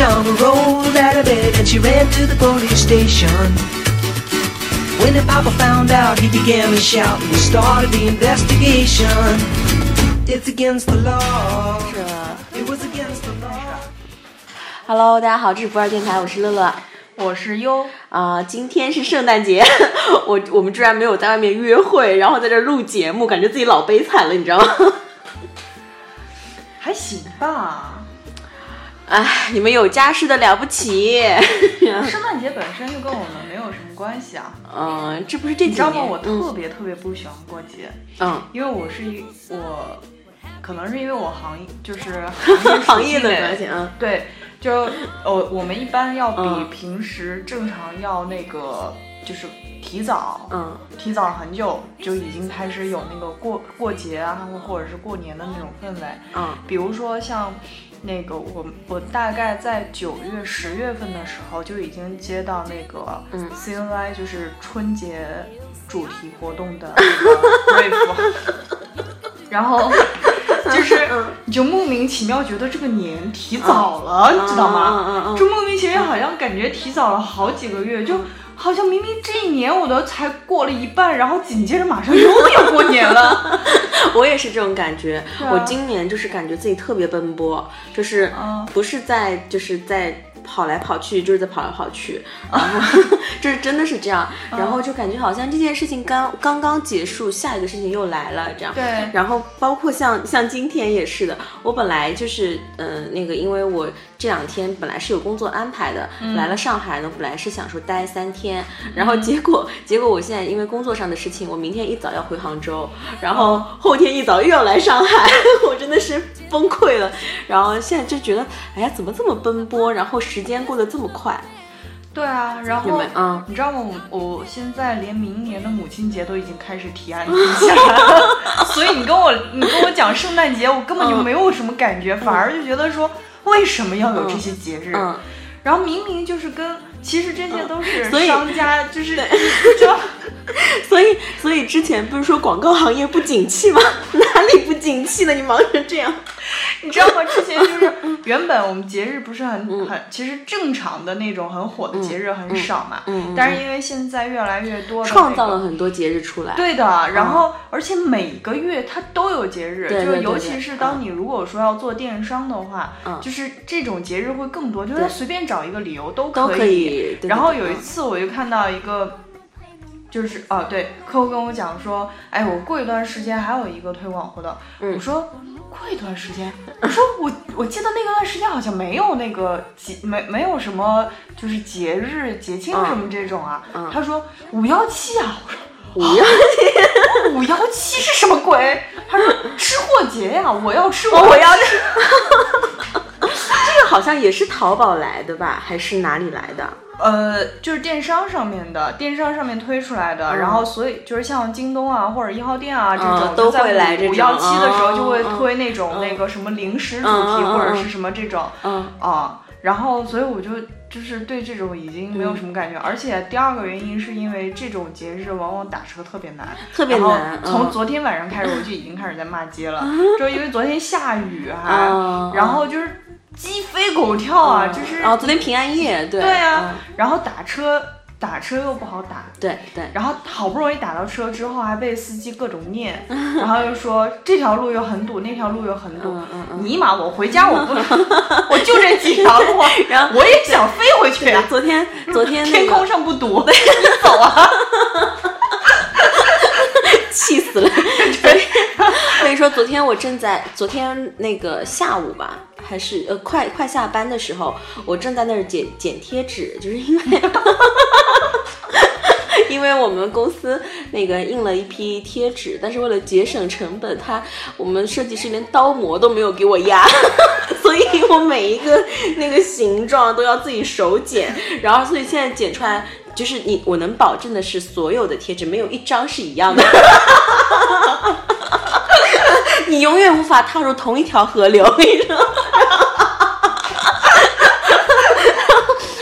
Mama Pajama rolled out of bed and she ran to the police station. When the papa found out, he began to shout and we started the investigation. It's against the law. It was against the law. Hello，大家好，这是不二电台，我是乐乐。我是优，啊、今天是圣诞节，我我们居然没有在外面约会，然后在这儿录节目，感觉自己老悲惨了，你知道吗？还行吧。哎，你们有家室的了不起。圣诞节本身就跟我们没有什么关系啊。嗯，这不是这几你知道吗？我特别特别不喜欢过节，嗯因为我是一我，可能是因为我行业就是嗯 行业的关系，嗯对，就呃，我们一般要比嗯平时正常要那个就是提早，嗯提早很久就已经开始有那个过过节啊，或或者是过年的那种氛围。嗯比如说像那个我我大概在九月十月份的时候就已经接到那个嗯。CNY 就是春节主题活动的那个 brief，然后 就是嗯。你就莫名其妙觉得这个年提早了，你知道吗？就莫名其妙好像感觉提早了好几个月，就好像明明这一年我都才过了一半，然后紧接着马上又要过年了。我也是这种感觉。啊我今年就是感觉自己特别奔波，就是嗯不是在就是在跑来跑去，就是在跑来跑去，然后 就是真的是这样，然后就感觉好像这件事情刚刚刚结束，下一个事情又来了，这样。对然后包括像像今天也是的，我本来就是嗯、呃那个，因为我这两天本来是有工作安排的，来了上海呢，本来是想说待三天，然后结果、结果我现在因为工作上的事情，我明天一早要回杭州，然后后天一早又要来上海，我真的是崩溃了。然后现在就觉得，哎呀，怎么这么奔波，然后时间过得这么快？对啊，然后有没有嗯你知道吗？我我现在连明年的母亲节都已经开始提案定下来了，所以你跟我你跟我讲圣诞节，我根本就嗯没有什么感觉，反而就觉得说为什么要有这些节日？嗯，然后明明就是跟其实这些都是商家，就是就 所以所以之前不是说广告行业不景气吗？哪里不景气了？你忙成这样。你知道吗？之前就是 原本我们节日不是很、很，其实正常的那种很火的节日很少嘛，嗯嗯嗯但是因为现在越来越多的、那个、创造了很多节日出来。对的，然后、而且每个月它都有节日，就尤其是当你如果说要做电商的话，嗯就是这种节日会更多，就是对随便找一个理由都都可以。以。对然后有一次我就看到一个。就是哦，对，客户跟我讲说，哎，我过一段时间还有一个推广活动。嗯我说过一段时间，我说我我记得那个段时间好像没有那个节，没没有什么就是节日节庆嗯什么这种啊。嗯他说五幺七啊，我说五幺七五幺七是什么鬼？他说 吃货节呀，我要吃，哦我要吃。这个好像也是淘宝来的吧？还是哪里来的？呃，就是电商上面的，电商上面推出来的，嗯。然后所以就是像京东啊或者一号店啊这种，嗯都会来这种五幺七的时候就会推那种嗯那个什么零食主题、或者是什么这种嗯。啊，然后所以我就就是对这种已经没有什么感觉，而且第二个原因是因为这种节日往往打车特别难，特别难嗯。从昨天晚上开始我就已经开始在骂街了，就因为昨天下雨还，嗯然后就是鸡飞狗跳啊，就是然后昨天平安夜，对对啊，嗯。然后打车打车又不好打，对对，然后好不容易打到车之后，还被司机各种念，然后又说这条路又很堵，那条路又很堵。嗯嗯嗯尼玛，我回家我不能，我就这几条路，然后我也想飞回去呀、昨天昨天那天空上不堵，你走啊！气死了。昨天我跟你说，昨天我正在昨天那个下午吧，还是呃快快下班的时候，我正在那儿剪剪贴纸，就是因为。因为我们公司那个印了一批贴纸，但是为了节省成本，他我们设计师连刀模都没有给我压，所以我每一个那个形状都要自己手剪，然后所以现在剪出来就是你我能保证的是，所有的贴纸没有一张是一样的。你永远无法踏入同一条河流，我跟你说。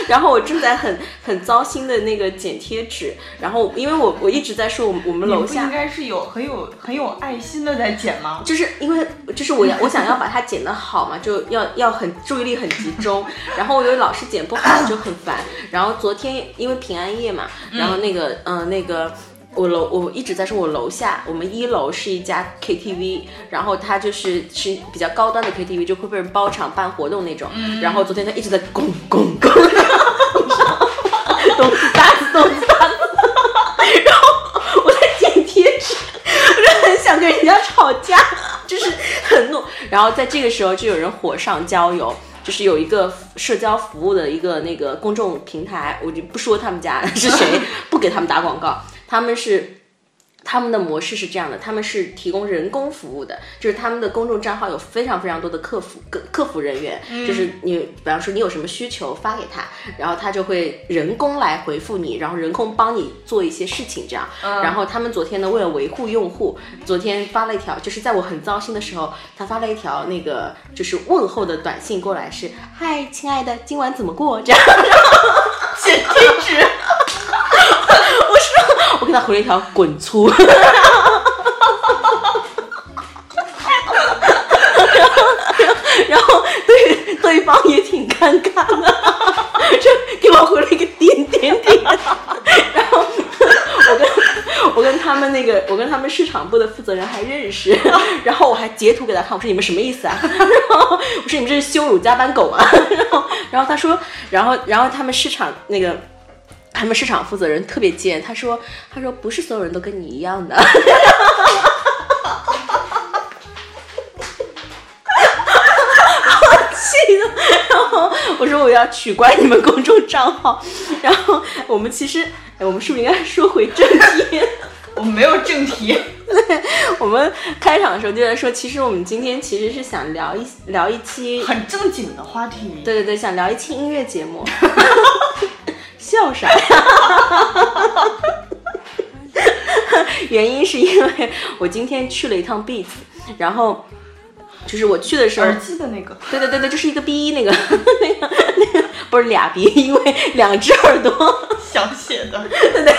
然后我正在很很糟心的那个剪贴纸，然后因为我我一直在说我们我们楼下不应该是有很有很有爱心的在剪吗？就是因为就是我要我想要把它剪得好嘛，就要要很注意力很集中，然后我又老是剪不好就很烦。然后昨天因为平安夜嘛，然后那个嗯、呃那个。我楼我一直在说，我楼下我们一楼是一家 KTV，然后它就是是比较高端的 KTV，就会被人包场办活动那种。然后昨天他一直在咣咣咣，咚子哒子咚子哒子，然后我在剪贴纸，我就很想跟人家吵架，就是很怒。然后在这个时候，就有人火上浇油，就是有一个社交服务的一个那个公众平台，我就不说他们家是谁，不给他们打广告，他们是。他们的模式是这样的，他们是提供人工服务的，就是他们的公众账号有非常非常多的客服客客服人员，就是你比方说你有什么需求发给他，然后他就会人工来回复你，然后人工帮你做一些事情这样。然后他们昨天呢，为了维护用户，昨天发了一条，就是在我很糟心的时候，他发了一条那个就是问候的短信过来，是嗨，亲爱的，今晚怎么过？这样。剪贴纸，我说，我给他回了一条滚粗。然后对对方也挺尴尬的，就给我回了一个点点点。然后 我跟我跟他们那个我跟他们市场部的负责人还认识，然后我还截图给他看，我说你们什么意思啊？然后我说你们这是羞辱加班狗啊！然后然后他说，然后然后他们市场那个。他们市场负责人特别贱，他说：“他说不是所有人都跟你一样的。”气的，然后我说我要取关你们公众账号，然后我们其实，哎，我们是不是应该说回正题？我没有正题。我们开场的时候就在说，其实我们今天其实是想聊一聊一期，很正经的话题。对对对，想聊一期音乐节目。笑啥呀？原因是因为我今天去了一趟 Beats，然后就是我去的时候，耳机的那个，对对对对，就是一个 B 那个那个 那个，不是俩 B，，因为两只耳朵想写的。对对。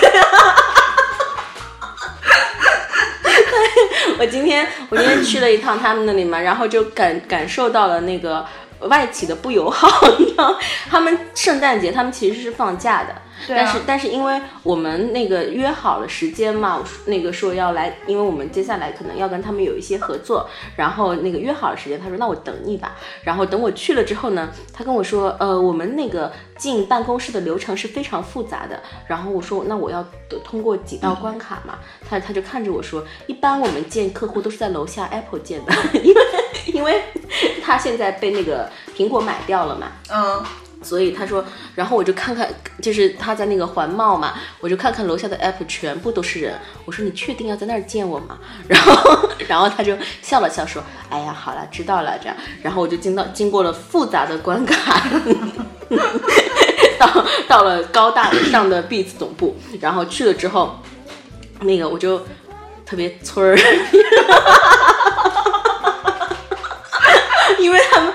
我今天我今天去了一趟他们那里嘛，然后就感感受到了那个。外企的不友好，你知道，他们圣诞节他们其实是放假的，但是但是因为我们那个约好了时间嘛，那个说要来，因为我们接下来可能要跟他们有一些合作，然后那个约好了时间，他说那我等你吧，然后等我去了之后呢，他跟我说，呃，我们那个进办公室的流程是非常复杂的，然后我说那我要通过几道关卡嘛，他他就看着我说，一般我们见客户都是在楼下 Apple 见的，因为因为他现在被那个。苹果买掉了嘛？嗯，所以他说，然后我就看看，就是他在那个环贸嘛，我就看看楼下的 app 全部都是人。我说你确定要在那儿见我吗？然后，然后他就笑了笑说，哎呀，好了，知道了，这样。然后我就经到经过了复杂的关卡，到到了高大上的 Beats 总部，然后去了之后，那个我就特别村儿。因为他们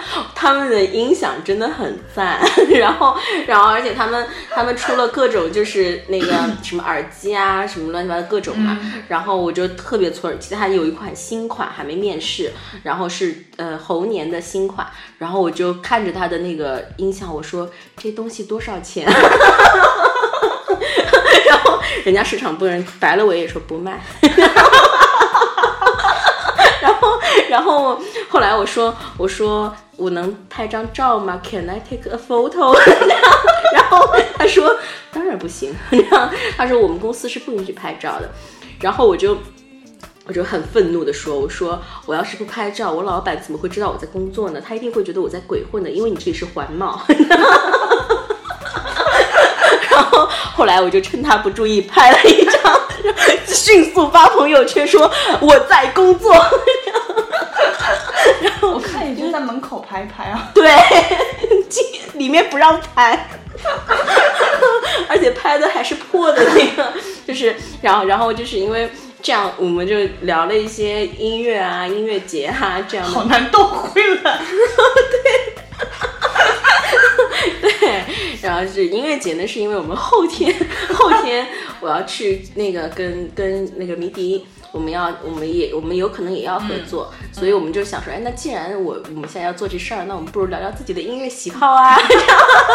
他们的音响真的很赞，然后然后而且他们他们出了各种就是那个什么耳机啊什么乱七八糟各种嘛，然后我就特别错，其实还有一款新款还没面世，然后是呃猴年的新款，然后我就看着他的那个音响，我说这东西多少钱？然后人家市场部人白了我也说不卖。然后，然后后来我说，我说我能拍张照吗？Can I take a photo？然后他说当然不行。他说我们公司是不允许拍照的。然后我就我就很愤怒的说，我说我要是不拍照，我老板怎么会知道我在工作呢？他一定会觉得我在鬼混的，因为你这里是环贸。然后后来我就趁他不注意拍了一张，迅速发朋友圈说我在工作。然后我看你就在门口拍拍啊，对，进里面不让拍，而且拍的还是破的那个，就是然后然后就是因为这样，我们就聊了一些音乐啊、音乐节啊这样。好难斗回了。对。对，然然后是音乐节呢，是因为我们后天后天我要去那个跟跟那个迷笛，我们要我们也我们有可能也要合作，所以我们就想说，哎，那既然我我们现在要做这事儿，那我们不如聊聊自己的音乐喜好啊，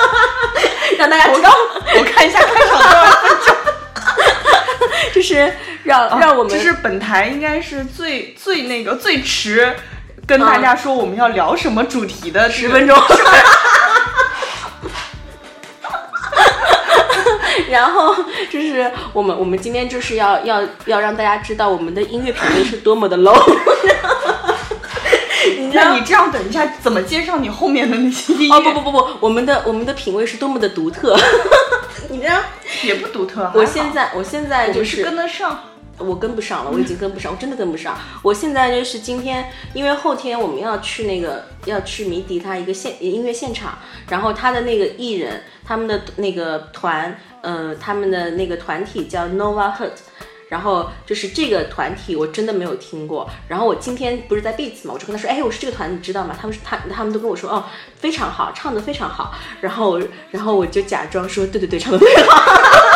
让大家知道，我看一下开场多少分钟。就是让让我们这是本台应该是最最那个最迟跟大家说我们要聊什么主题的十分钟。然后就是我们我们今天就是要要要让大家知道我们的音乐品味是多么的 low。那你这样等一下怎么介绍你后面的那些音乐？哦不不不不，我们的我们的品味是多么的独特。你这样也不独特。我现在我现在就是跟得上。我跟不上了，我已经跟不上，我真的跟不上。我现在就是今天，因为后天我们要去那个要去迷笛他一个现音乐现场，然后他的那个艺人，他们的那个团，呃，他们的那个团体叫 Nova Hut，然后就是这个团体我真的没有听过。然后我今天不是在 Beats 嘛，我就跟他说，哎，我是这个团，你知道吗？他们说他他们都跟我说，哦，非常好，唱的非常好。然后然后我就假装说，对对对，唱的非常好。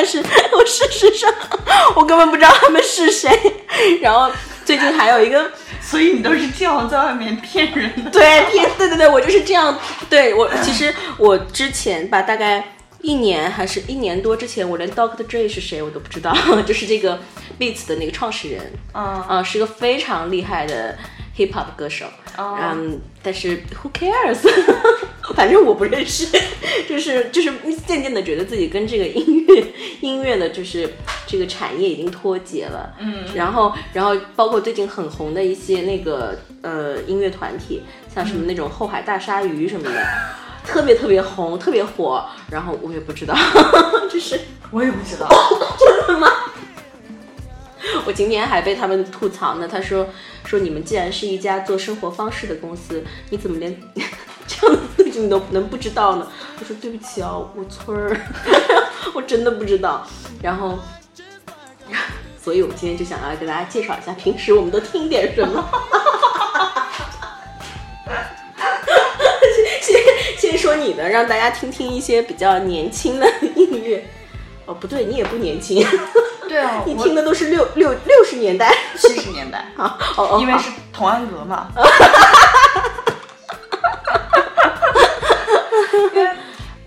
但是 我事实上，我根本不知道他们是谁。然后最近还有一个，所以你都是这样在外面骗人的。对，骗，对对对，我就是这样。对我，其实我之前吧，大概一年还是一年多之前，我连 Doctor Dre 是谁我都不知道，就是这个 Beats 的那个创始人，嗯嗯，是个非常厉害的 Hip Hop 歌手。嗯，但是 Who cares？反正我不认识，就是就是渐渐的觉得自己跟这个音乐音乐的，就是这个产业已经脱节了。嗯，然后然后包括最近很红的一些那个呃音乐团体，像什么那种后海大鲨鱼什么的，特别特别红，特别火。然后我也不知道，就是我也不知道，真的吗？我今天还被他们吐槽呢。他说说你们既然是一家做生活方式的公司，你怎么连这样的事情都能不知道呢？我说对不起啊，我村儿，我真的不知道。然后，所以我今天就想要给大家介绍一下，平时我们都听点什么。先先说你的，让大家听听一些比较年轻的音乐。哦，不对，你也不年轻。对啊，你听的都是六六六十年代、七十年代啊，哦因为是童安格嘛。因为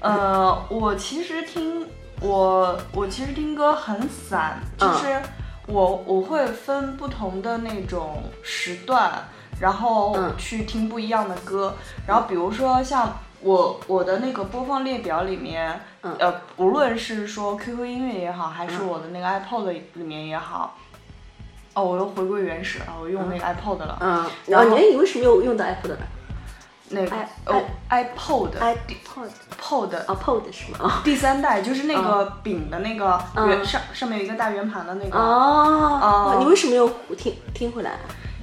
呃，我其实听我我其实听歌很散，就是我我会分不同的那种时段，然后去听不一样的歌，然后比如说像。我我的那个播放列表里面，呃，无论是说 QQ 音乐也好，还是我的那个 iPod 里面也好，哦，我又回归原始了，我用那个 iPod 了。嗯，然后你你为什么又用到 iPod 了？那个哦，iPod，iPod Pod 啊，Pod 是吗？第三代就是那个饼的那个圆上上面有一个大圆盘的那个。哦，你为什么又听听回来？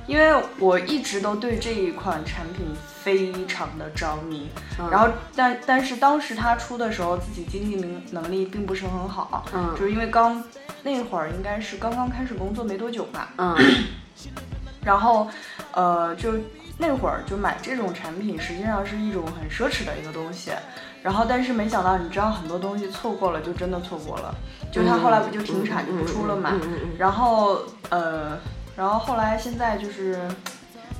因为我一直都对这一款产品非常的着迷，然后但但是当时它出的时候，自己经济能能力并不是很好，嗯，就是因为刚那会儿应该是刚刚开始工作没多久吧，嗯，然后呃就那会儿就买这种产品，实际上是一种很奢侈的一个东西，然后但是没想到，你知道很多东西错过了就真的错过了，就它后来不就停产就不出了嘛，然后呃。然后后来现在就是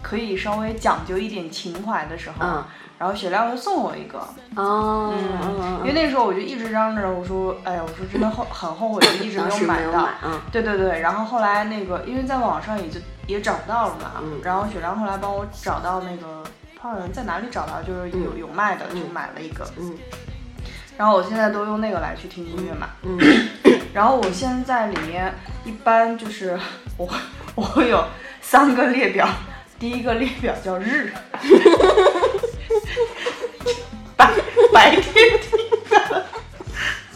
可以稍微讲究一点情怀的时候，然后雪亮又送我一个哦，嗯，因为那时候我就一直嚷着我说，哎呀，我说真的后很后悔，就一直没有买到，嗯，对对对。然后后来那个因为在网上也就也找不到了嘛，嗯，然后雪亮后来帮我找到那个，好像在哪里找到，就是有有卖的，就买了一个，嗯。然后我现在都用那个来去听音乐嘛，嗯。然后我现在里面一般就是我。我有三个列表，第一个列表叫日，白白天听的，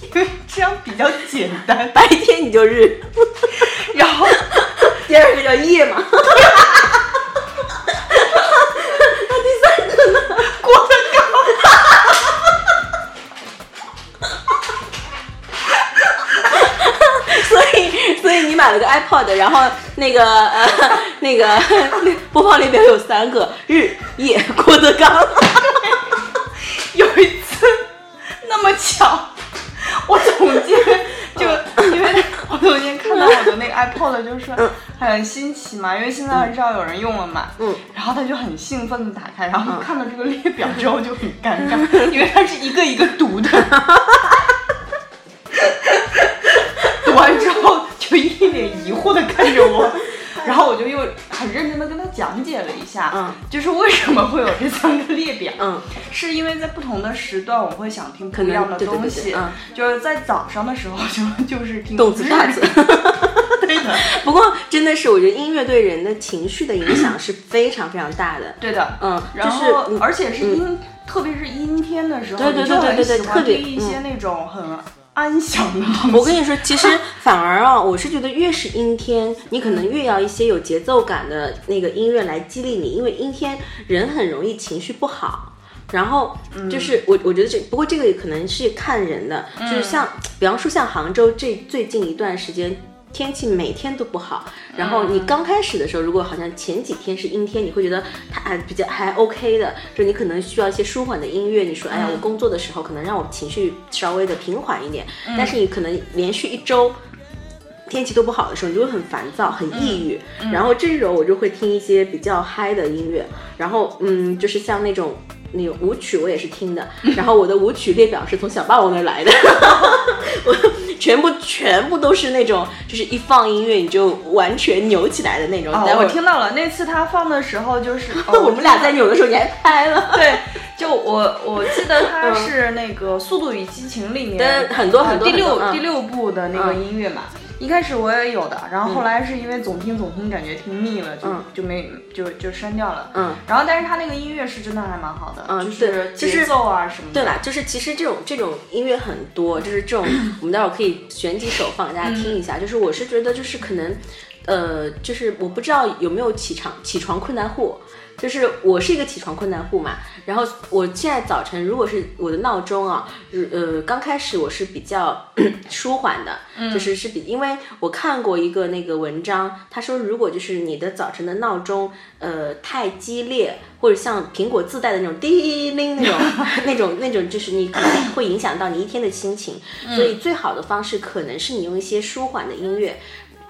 因为这样比较简单，白天你就日，然后第二个叫夜嘛，那第三个呢？郭德纲，所以所以你买了个 iPod。iPod，然后那个呃那个播放列表有三个日夜郭德纲。有一次那么巧，我总监就因为我总监看到我的那个 iPod 就说很新奇嘛，因为现在很少有人用了嘛，嗯，然后他就很兴奋的打开，然后看到这个列表之后就很尴尬，因为他是一个一个读的，读完之后就一脸疑惑的看着我。然后我就又很认真的跟他讲解了一下，嗯，就是为什么会有这三个列表，嗯，是因为在不同的时段我会想听不一样的对对对东西，对嗯就是在早上的时候就就是听动词大词。对的，不过真的是，我觉得音乐对人的情绪的影响是非常非常大的。对的，嗯，然就是后嗯而且是阴，特别是阴天的时候，对对对对对特别听一些那种很安详的。我跟你说，其实 反而啊，我是觉得越是阴天，你可能越要一些有节奏感的那个音乐来激励你，因为阴天人很容易情绪不好。然后就是我，我觉得这不过这个也可能是看人的，就是像比方说像杭州这最近一段时间。天气每天都不好，然后你刚开始的时候，如果好像前几天是阴天，你会觉得它还比较还 OK 的，就你可能需要一些舒缓的音乐。你说，哎呀，我工作的时候可能让我情绪稍微的平缓一点，但是你可能连续一周。天气都不好的时候，你就会很烦躁、很抑郁。然后这时候我就会听一些比较嗨的音乐，然后嗯，就是像那种那个舞曲，我也是听的。然后我的舞曲列表是从小霸王那儿来的，我全部全部都是那种，就是一放音乐你就完全扭起来的那种。哦我听到了，那次他放的时候就是、哦我们俩在扭的时候你还拍了。对，就我我记得他是那个《速度与激情》里面的很多呃很多第六嗯第六部的那个音乐嘛。一开始我也有的，然后后来是因为总听总听，感觉听腻了，就、嗯就没就就删掉了。嗯，然后但是他那个音乐是真的还蛮好的，嗯就是对就是节奏啊什么的。对啦，就是其实这种这种音乐很多，就是这种我们待会儿可以选几首放给大家听一下。就是我是觉得就是可能，呃，就是我不知道有没有起床起床困难户。就是我是一个起床困难户嘛，然后我现在早晨如果是我的闹钟啊，呃，刚开始我是比较 舒缓的，就是是比，因为我看过一个那个文章，他说如果就是你的早晨的闹钟，呃，太激烈，或者像苹果自带的那种叮铃那种那种那种，就是你可能会影响到你一天的心情，所以最好的方式可能是你用一些舒缓的音乐。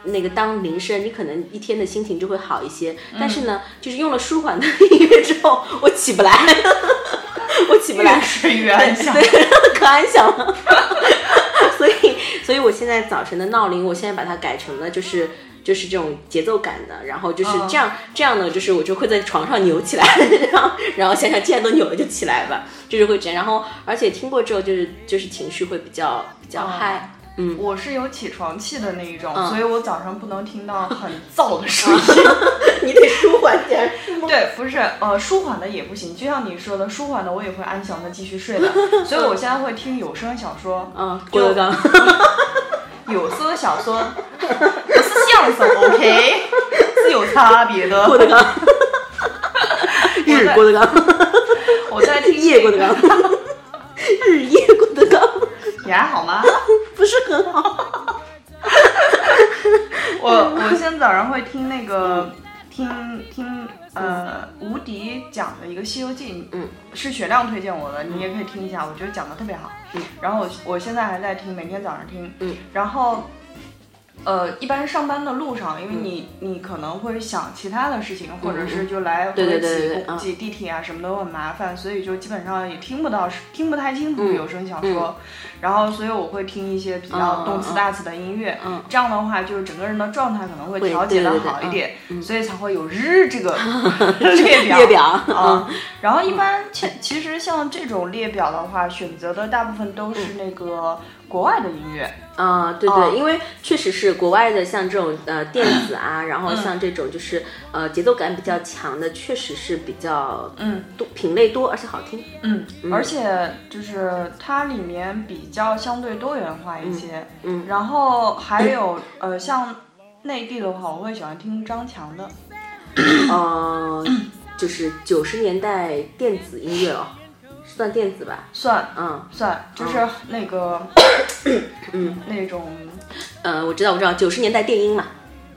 那个当铃声，你可能一天的心情就会好一些。但是呢，就是用了舒缓的音乐之后，我起不来，我起不来，越睡越安详。对，可安详了。所以，所以我现在早晨的闹铃，我现在把它改成了就是就是这种节奏感的，然后就是这样、这样呢，就是我就会在床上扭起来，然后然后想想既然都扭了就起来吧，就是会这样。然后而且听过之后，就是就是情绪会比较比较嗨。嗯，我是有起床气的那一种，嗯所以我早上不能听到很 燥的声音。你得舒缓点。对，不是，呃，舒缓的也不行，就像你说的，舒缓的我也会安详的继续睡的，所以我现在会听有声小说，嗯，郭德纲。有声小说，不是相声，OK，是有差别的。郭德纲，日郭德纲，我在听夜郭德纲，日夜郭德纲，你还好吗？不是很好。我我现在早上会听那个听听呃吴迪讲的一个《西游记》，嗯，是雪亮推荐我的，你也可以听一下，我觉得讲的特别好。嗯，然后我我现在还在听，每天早上听。嗯，然后。呃，一般上班的路上，因为嗯。你、你可能会想其他的事情，或者是就来回挤挤地铁啊，什么都很麻烦，所以就基本上也听不到，听不太清楚嗯有声小说。然后，所以我会听一些比较动词大词的音乐，嗯。这样的话，就是整个人的状态可能会会调节的好一点，嗯。所以才会有日这个 列表。列表啊，然后一般其其实像这种列表的话，选择的大部分都是那个国外的音乐。啊、对对，哦因为确实是国外的，像这种呃电子啊，然后像这种就是呃节奏感比较强的，确实是比较嗯多品类多，而且好听。嗯，而且就是它里面比较相对多元化一些。嗯然后还有呃，像内地的话，我会喜欢听张强的。呃，就是九十年代电子音乐哦，算电子吧。算嗯。算，就是那个，嗯，那种呃，我知道我知道，九十年代电音嘛。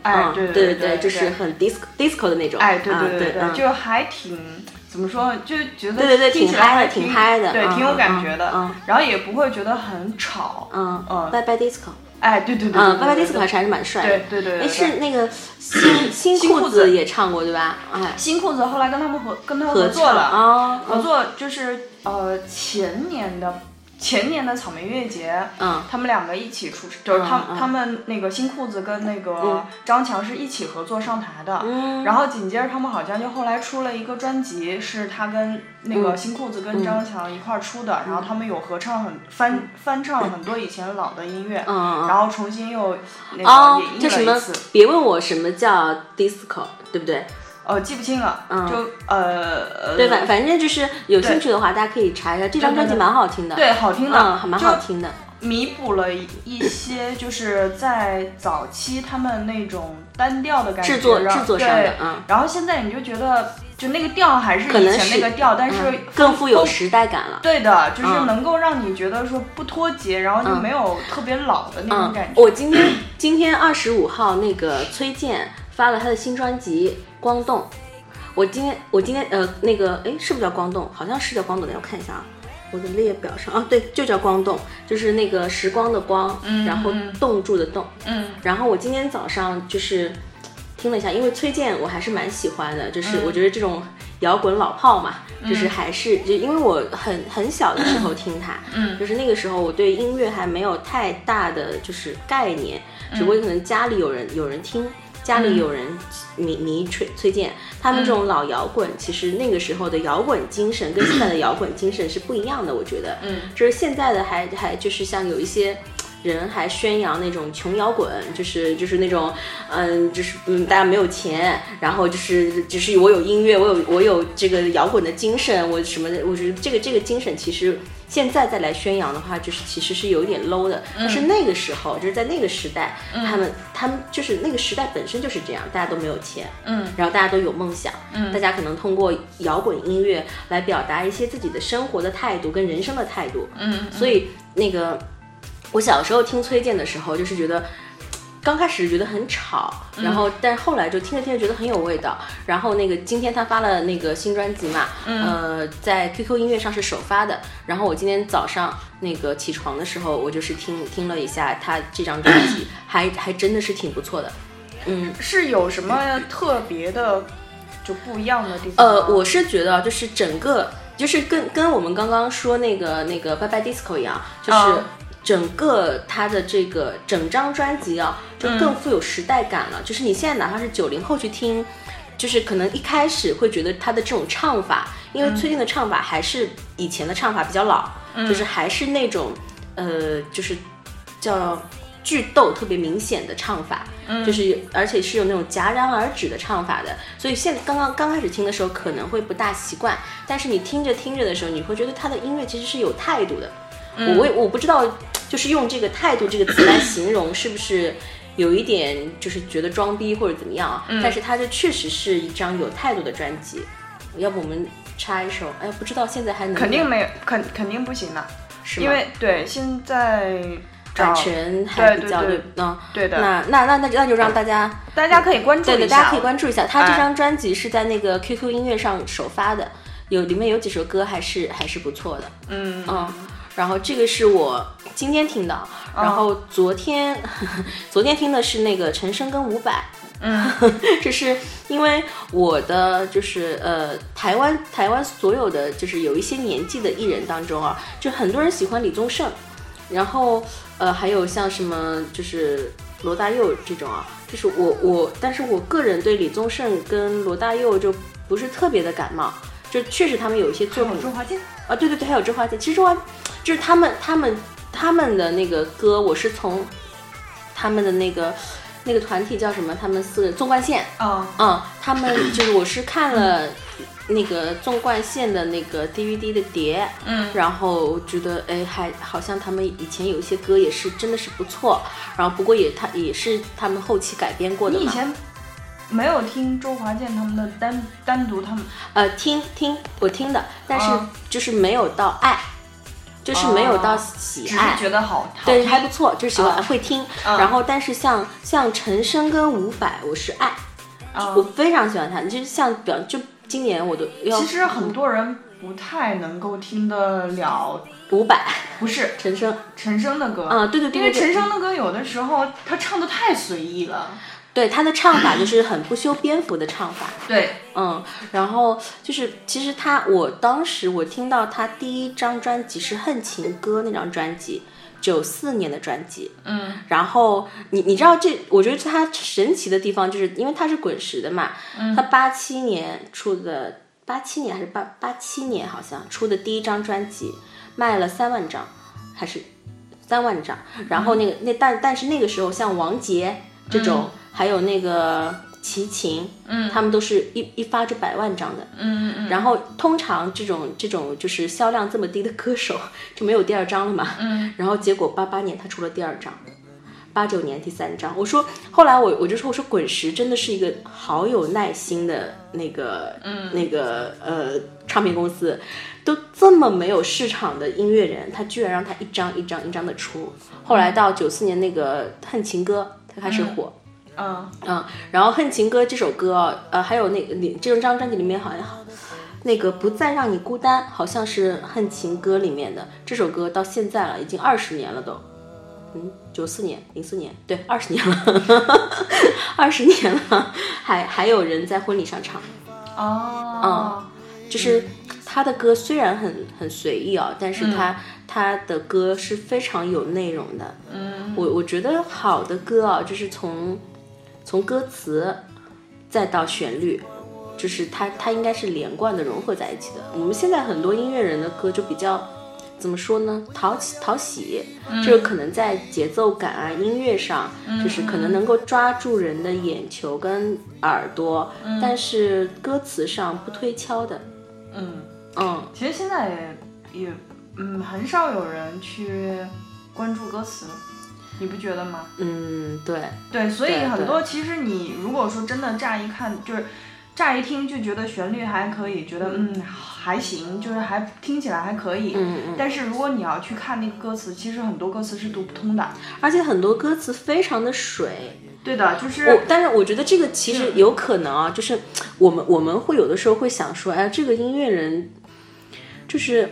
哎，对对对，就是很 disco disco 的那种，哎，对对对对，就还挺怎么说，就觉得对对对，挺嗨的，挺嗨的，对，挺有感觉的，嗯，然后也不会觉得很吵，嗯嗯，bye bye disco，哎，对对对，嗯，bye bye disco 还是还是蛮帅的，对对对，哎，是那个 新新裤子也唱过对吧？哎，新裤子后来跟他们合跟他们合作了啊，合作就是呃前年的。前年的草莓音乐节，嗯，他们两个一起出，就是他他们那个新裤子跟那个张强是一起合作上台的，嗯，然后紧接着他们好像就后来出了一个专辑，是他跟那个新裤子跟张强一块出的，然后他们有合唱很翻翻唱很多以前老的音乐，嗯，然后重新又那个演绎了一次。别问我什么叫 disco，对不对？呃，记不清了，就呃，对，反反正就是有兴趣的话，大家可以查一下，这张专辑蛮好听的，对，好听的，嗯，蛮好听的，弥补了一些就是在早期他们那种单调的感觉，制作制作上的，嗯，然后现在你就觉得，就那个调还是以前那个调，但是更富有时代感了，对的，就是能够让你觉得说不脱节，然后就没有特别老的那种感觉。我今天今天二十五号那个崔健发了他的新专辑。光动，我今天我今天呃那个哎是不是叫光动？好像是叫光动的，我看一下啊，我的列表上啊对，就叫光动，就是那个时光的光，然后冻住的冻，嗯，然后我今天早上就是听了一下，因为崔健我还是蛮喜欢的，就是我觉得这种摇滚老炮嘛，就是还是就因为我很很小的时候听他，嗯，就是那个时候我对音乐还没有太大的就是概念，只不过可能家里有人有人听。家里有人迷迷崔崔健，他们这种老摇滚，其实那个时候的摇滚精神跟现在的摇滚精神是不一样的。我觉得，嗯，就是现在的还还就是像有一些人还宣扬那种穷摇滚，就是就是那种，嗯，就是嗯大家没有钱，然后就是就是我有音乐，我有我有这个摇滚的精神，我什么的，我觉得这个这个精神其实。现在再来宣扬的话，就是其实是有一点 low 的。但是那个时候，就是在那个时代，他们他们就是那个时代本身就是这样，大家都没有钱，嗯，然后大家都有梦想，嗯，大家可能通过摇滚音乐来表达一些自己的生活的态度跟人生的态度，嗯，所以那个我小时候听崔健的时候，就是觉得。刚开始觉得很吵，然后但是后来就听着听着觉得很有味道。然后那个今天他发了那个新专辑嘛，呃，在 QQ 音乐上是首发的。然后我今天早上那个起床的时候，我就是听听了一下他这张专辑，还还真的是挺不错的。嗯，是有什么特别的就不一样的地方？呃，我是觉得就是整个就是跟跟我们刚刚说那个那个 Bye Bye Disco 一样，就是。整个他的这个整张专辑啊，就更富有时代感了。就是你现在哪怕是九零后去听，就是可能一开始会觉得他的这种唱法，因为崔健的唱法还是以前的唱法比较老，就是还是那种呃，就是叫句逗特别明显的唱法，就是而且是有那种戛然而止的唱法的。所以现刚刚刚开始听的时候可能会不大习惯，但是你听着听着的时候，你会觉得他的音乐其实是有态度的。我我我不知道。就是用这个态度这个词来形容，是不是有一点就是觉得装逼或者怎么样啊？但是它这确实是一张有态度的专辑。要不我们插一首？哎，不知道现在还能？肯定没有，肯肯定不行了，是因为对现在版权还比较对嗯对的。那那那那那就让大家大家可以关注一下，大家可以关注一下。他这张专辑是在那个 QQ 音乐上首发的，有里面有几首歌还是还是不错的。嗯嗯。然后这个是我今天听的，然后昨天 昨天听的是那个陈升跟伍佰，嗯，这是因为我的就是呃台湾台湾所有的就是有一些年纪的艺人当中啊，就很多人喜欢李宗盛，然后呃还有像什么就是罗大佑这种啊，就是我我但是我个人对李宗盛跟罗大佑就不是特别的感冒，就确实他们有一些作品，周华健啊对对对，还有周华健，其实周华。就是他们，他们，他们的那个歌，我是从他们的那个那个团体叫什么？他们四个纵贯线。嗯嗯，他们就是我是看了那个纵贯线的那个 DVD 的碟，嗯，然后觉得哎，还好像他们以前有一些歌也是真的是不错，然后不过也他也是他们后期改编过的。你以前没有听周华健他们的单单独他们？呃，听听我听的，但是就是没有到爱。就是没有到喜只爱，是觉得好，好对，还不错，就是喜欢、嗯会听。嗯然后，但是像像陈升跟伍佰，我是爱，嗯我非常喜欢他。就是像表，就今年我都要其实很多人不太能够听得了，伍佰、不是陈升，陈升的歌，啊，对对对因为陈升的歌有的时候他唱的太随意了，对他的唱法就是很不修边幅的唱法。对，嗯，然后就是其实他，我当时我听到他第一张专辑是《恨情歌》那张专辑，九四年的专辑。嗯然后你你知道这，我觉得他神奇的地方就是因为他是滚石的嘛，嗯他八七年出的，八七年还是八八七年好像出的第一张专辑卖了三万张，还是三万张。然后那个那但但是那个时候像王杰这种，还有那个齐秦，嗯他们都是一一发就百万张的。嗯嗯然后通常这种这种就是销量这么低的歌手就没有第二张了嘛。嗯。然后结果八八年他出了第二张，八九年第三张。我说后来我我就说我说滚石真的是一个好有耐心的那个嗯那个呃唱片公司，都这么没有市场的音乐人，他居然让他一张一张一张的出。后来到九四年那个《恨情歌》，他开始火。嗯。嗯，然后《恨情歌》这首歌啊，呃，还有那个里这张专辑里面好像那个不再让你孤单，好像是《恨情歌》里面的。这首歌，到现在了，已经二十年了都。嗯，九四年、零四年，对，二十年了，二十年了，还还有人在婚礼上唱。哦，嗯就是他的歌虽然很很随意啊，但是他、他的歌是非常有内容的。嗯。我我觉得好的歌啊，就是从从歌词再到旋律，就是它它应该是连贯的融合在一起的。我们现在很多音乐人的歌就比较怎么说呢？讨喜讨喜，就是可能在节奏感啊、音乐上，就是可能能够抓住人的眼球跟耳朵，但是歌词上不推敲的。嗯，嗯，其实现在也也嗯很少有人去关注歌词，你不觉得吗？嗯，对，对，所以很多其实你如果说真的乍一看就是。乍一听就觉得旋律还可以，觉得嗯还行，就是还听起来还可以。嗯嗯。但是如果你要去看那个歌词，其实很多歌词是读不通的。而且很多歌词非常的水。对的，就是我，但是我觉得这个其实有可能啊，就是我们我们会有的时候会想说，哎，这个音乐人就是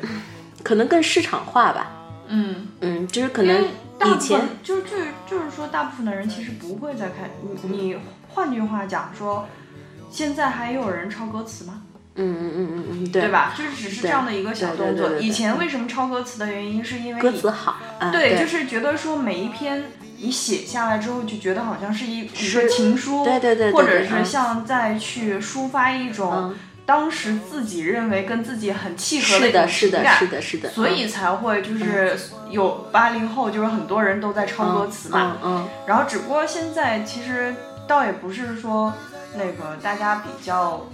可能更市场化吧，嗯，嗯，就是可能以前分就就就是说，大部分的人其实不会再看你。你换句话讲说，现在还有人抄歌词吗？嗯嗯嗯嗯嗯，对对？吧？就是只是这样的一个小动作。以前为什么抄歌词的原因，是因为你歌词好，啊、对，对，就是觉得说每一篇你写下来之后，就觉得好像是一一是个情书，对对对对或者是像再去抒发一种嗯当时自己认为跟自己很契合是的，是的，情感是的，是的，所以才会就是有八零后，就是很多人都在抄歌词嘛。嗯嗯然后只不过现在其实倒也不是说那个大家比较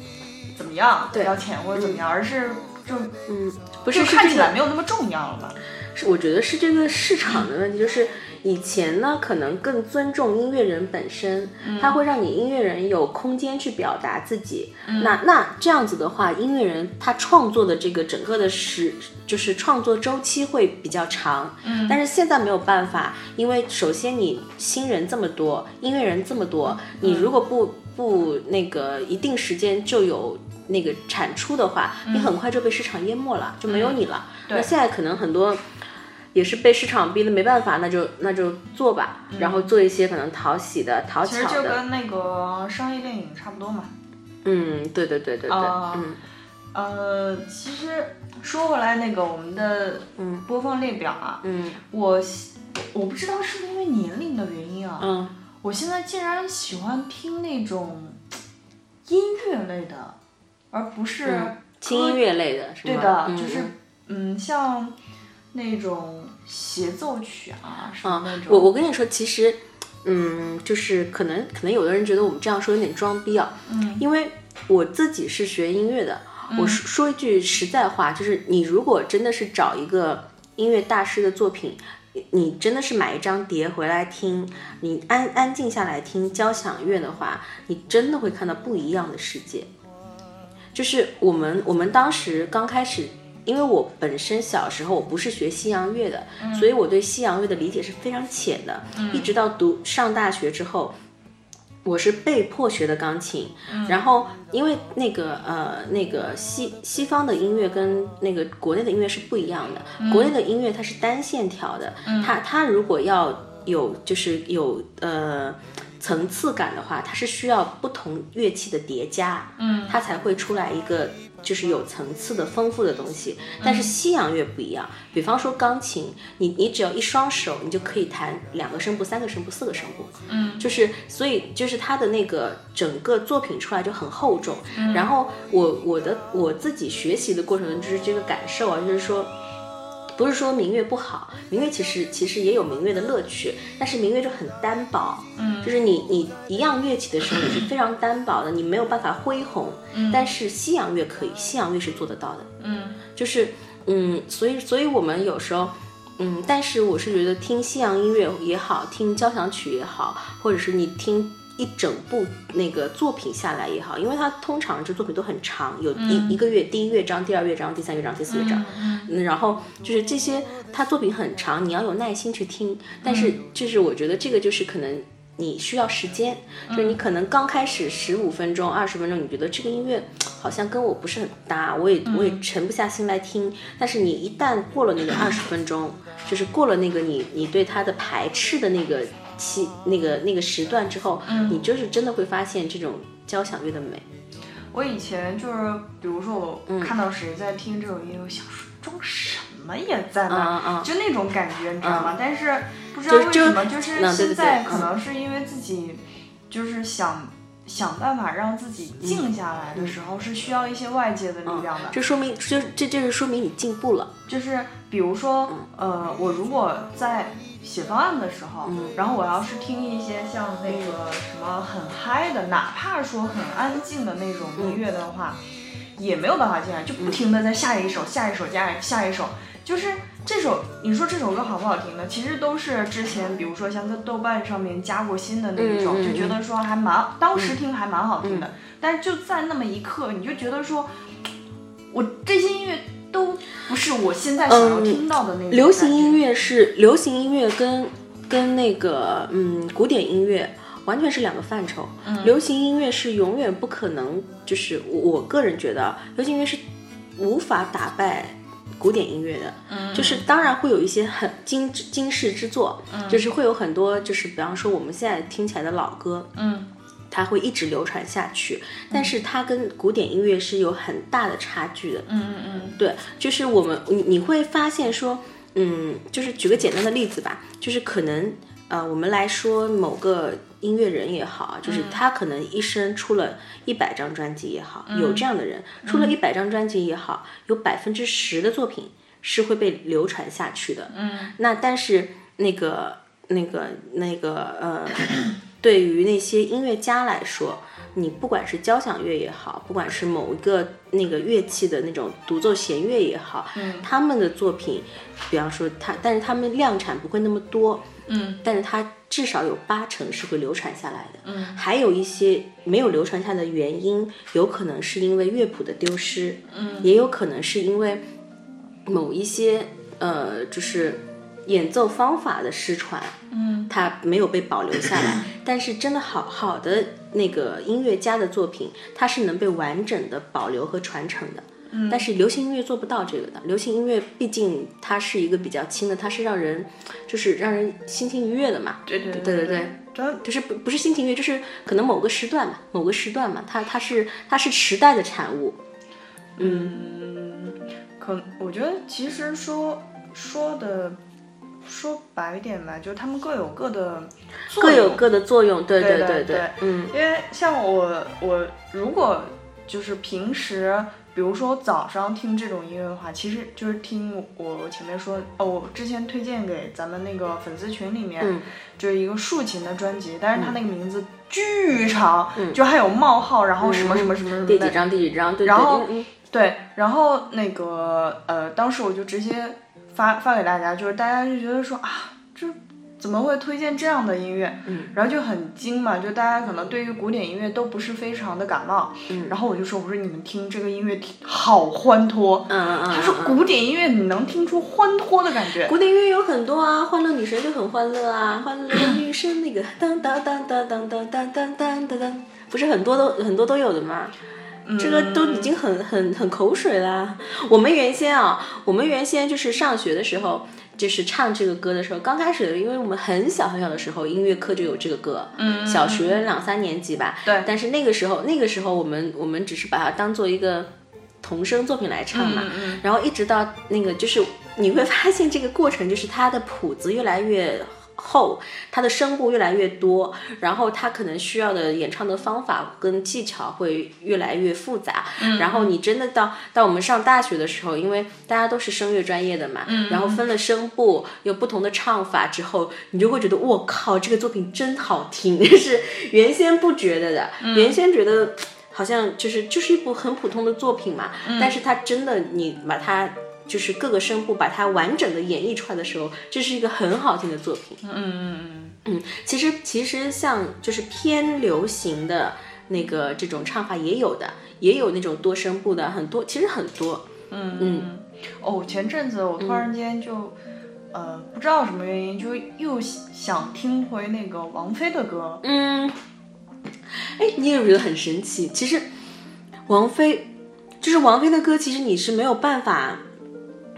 怎么样，比对较浅或者怎么样，而是就嗯，不是看起来没有那么重要了嘛。是我觉得是这个市场的问题，就是以前呢可能更尊重音乐人本身，它会让你音乐人有空间去表达自己。那那这样子的话，音乐人他创作的这个整个的时就是创作周期会比较长。嗯，但是现在没有办法，因为首先你新人这么多，音乐人这么多，你如果不不那个一定时间就有。那个产出的话，你很快就被市场淹没了，就没有你了。那现在可能很多也是被市场逼的没办法，那就那就做吧，然后做一些可能讨喜的、讨巧的。其实。就跟那个商业电影差不多嘛。嗯，对对对对对，啊嗯呃，其实说回来，那个我们的嗯。播放列表啊，嗯。我我不知道是不是因为年龄的原因啊，嗯，我现在竟然喜欢听那种音乐类的，而不是轻音乐类的是吗？对的，嗯就是嗯，像那种协奏曲啊什么那种。我我跟你说，其实，嗯，就是可能可能有的人觉得我们这样说有点装逼啊，嗯，因为我自己是学音乐的，我说说一句实在话，就是你如果真的是找一个音乐大师的作品。你你真的是买一张碟回来听，你安安静下来听交响乐的话，你真的会看到不一样的世界。就是我们我们当时刚开始因为我本身小时候我不是学西洋乐的，所以我对西洋乐的理解是非常浅的。一直到读上大学之后，我是被迫学的钢琴。然后因为那个呃那个西西方的音乐跟那个国内的音乐是不一样的，国内的音乐它是单线条的，它它如果要有就是有呃。层次感的话，它是需要不同乐器的叠加，嗯，它才会出来一个就是有层次的丰富的东西。但是西洋乐不一样，比方说钢琴，你你只要一双手，你就可以弹两个声部、三个声部、四个声部，嗯，就是所以就是它的那个整个作品出来就很厚重。然后我我的我自己学习的过程中就是这个感受啊，就是说。不是说民乐不好，民乐其实其实也有民乐的乐趣，但是民乐就很单薄，嗯，就是你你一样乐器的时候你是非常单薄的，你没有办法恢宏，嗯，但是西洋乐可以，西洋乐是做得到的，嗯，就是嗯，所以所以我们有时候，嗯，但是我是觉得听西洋音乐也好，听交响曲也好，或者是你听。一整部那个作品下来也好，因为它通常这作品都很长，有一一个月第一乐章、第二乐章、第三乐章、第四乐章，嗯，然后就是这些，它作品很长，你要有耐心去听。但是就是我觉得这个就是可能你需要时间，就是你可能刚开始十五分钟、二十分钟，你觉得这个音乐好像跟我不是很搭，我也我也沉不下心来听。但是你一旦过了那个二十分钟，就是过了那个你你对它的排斥的那个。期那个那个时段之后，你就是真的会发现这种交响乐的美。我以前就是，比如说我看到谁在听这种音乐，我想说装什么也在那，就那种感觉，你知道吗？但是不知道为什么，就是现在可能是因为自己就是想想办法让自己静下来的时候，是需要一些外界的力量的。这说明，就这就是说明你进步了。就是比如说，呃，我如果在。写方案的时候，然后我要是听一些像那个什么很嗨的，哪怕说很安静的那种音乐的话，也没有办法进来，就不停的在下一首、下一首、加下一首。就是这首，你说这首歌好不好听呢？其实都是之前，比如说像在豆瓣上面加过新的那一种，就觉得说还蛮，当时听还蛮好听的。但是就在那么一刻，你就觉得说，我这些音乐。都不是我现在想要听到的那种。流行音乐是流行音乐，跟跟那个嗯古典音乐完全是两个范畴。流行音乐是永远不可能，就是我个人觉得，流行音乐是无法打败古典音乐的。嗯，就是当然会有一些很精致精世之作，就是会有很多，就是比方说我们现在听起来的老歌，嗯。它会一直流传下去，但是它跟古典音乐是有很大的差距的。嗯嗯嗯，对，就是我们你你会发现说，嗯，就是举个简单的例子吧，就是可能呃，我们来说某个音乐人也好，就是他可能一生出了一百张专辑也好，有这样的人出了一百张专辑也好，有百分之十的作品是会被流传下去的。嗯，那但是那个那个那个呃。对于那些音乐家来说，你不管是交响乐也好，不管是某一个那个乐器的那种独奏弦乐也好，嗯，他们的作品，比方说他，但是他们量产不会那么多，嗯，但是它至少有八成是会流传下来的，嗯，还有一些没有流传下的原因，有可能是因为乐谱的丢失，嗯，也有可能是因为某一些呃，就是。演奏方法的失传，嗯，它没有被保留下来。但是真的好好的那个音乐家的作品，它是能被完整的保留和传承的。嗯，但是流行音乐做不到这个的。流行音乐毕竟它是一个比较轻的，它是让人就是让人心情愉悦的嘛。对对对对对，就是不不是心情愉悦，就是可能某个时段嘛，某个时段嘛，它它是它是时代的产物。嗯，可我觉得其实说说的。说白一点吧，就是他们各有各的，各有各的作用。对对对对，嗯，因为像我，我如果就是平时，比如说早上听这种音乐的话，其实就是听我前面说，哦，我之前推荐给咱们那个粉丝群里面，就是一个竖琴的专辑，但是它那个名字巨长，就还有冒号，然后什么什么什么什么，第几章第几章，对，然后对，然后那个呃，当时我就直接。发发给大家，就是大家就觉得说啊，这怎么会推荐这样的音乐？嗯，然后就很惊嘛，就大家可能对于古典音乐都不是非常的感冒。嗯然后我就说，我说你们听这个音乐好欢脱。嗯。他说古典音乐你能听出欢脱的感觉。古典音乐有很多啊，欢乐女神就很欢乐啊，欢乐女神那个当当当当当当当当当当当，不是很多都很多都有的吗？这个都已经很很很口水啦。我们原先啊，我们原先就是上学的时候，就是唱这个歌的时候，刚开始的，因为我们很小很小的时候，音乐课就有这个歌，嗯小学两三年级吧。对但是那个时候，那个时候我们我们只是把它当做一个童声作品来唱嘛。嗯嗯然后一直到那个，就是你会发现这个过程，就是它的谱子越来越厚，他的声部越来越多，然后他可能需要的演唱的方法跟技巧会越来越复杂。嗯然后你真的到到我们上大学的时候，因为大家都是声乐专业的嘛，嗯然后分了声部，有不同的唱法之后，你就会觉得我靠，这个作品真好听，就 是原先不觉得的，嗯原先觉得。好像就是就是一部很普通的作品嘛，嗯但是它真的你把它就是各个声部把它完整的演绎出来的时候，这是一个很好听的作品。嗯嗯嗯嗯，其实其实像就是偏流行的那个这种唱法也有的，也有那种多声部的，很多其实很多。嗯嗯。哦，前阵子我突然间就，呃，不知道什么原因，就又想听回那个王菲的歌。嗯，哎，你也觉得很神奇。其实王菲就是王菲的歌，其实你是没有办法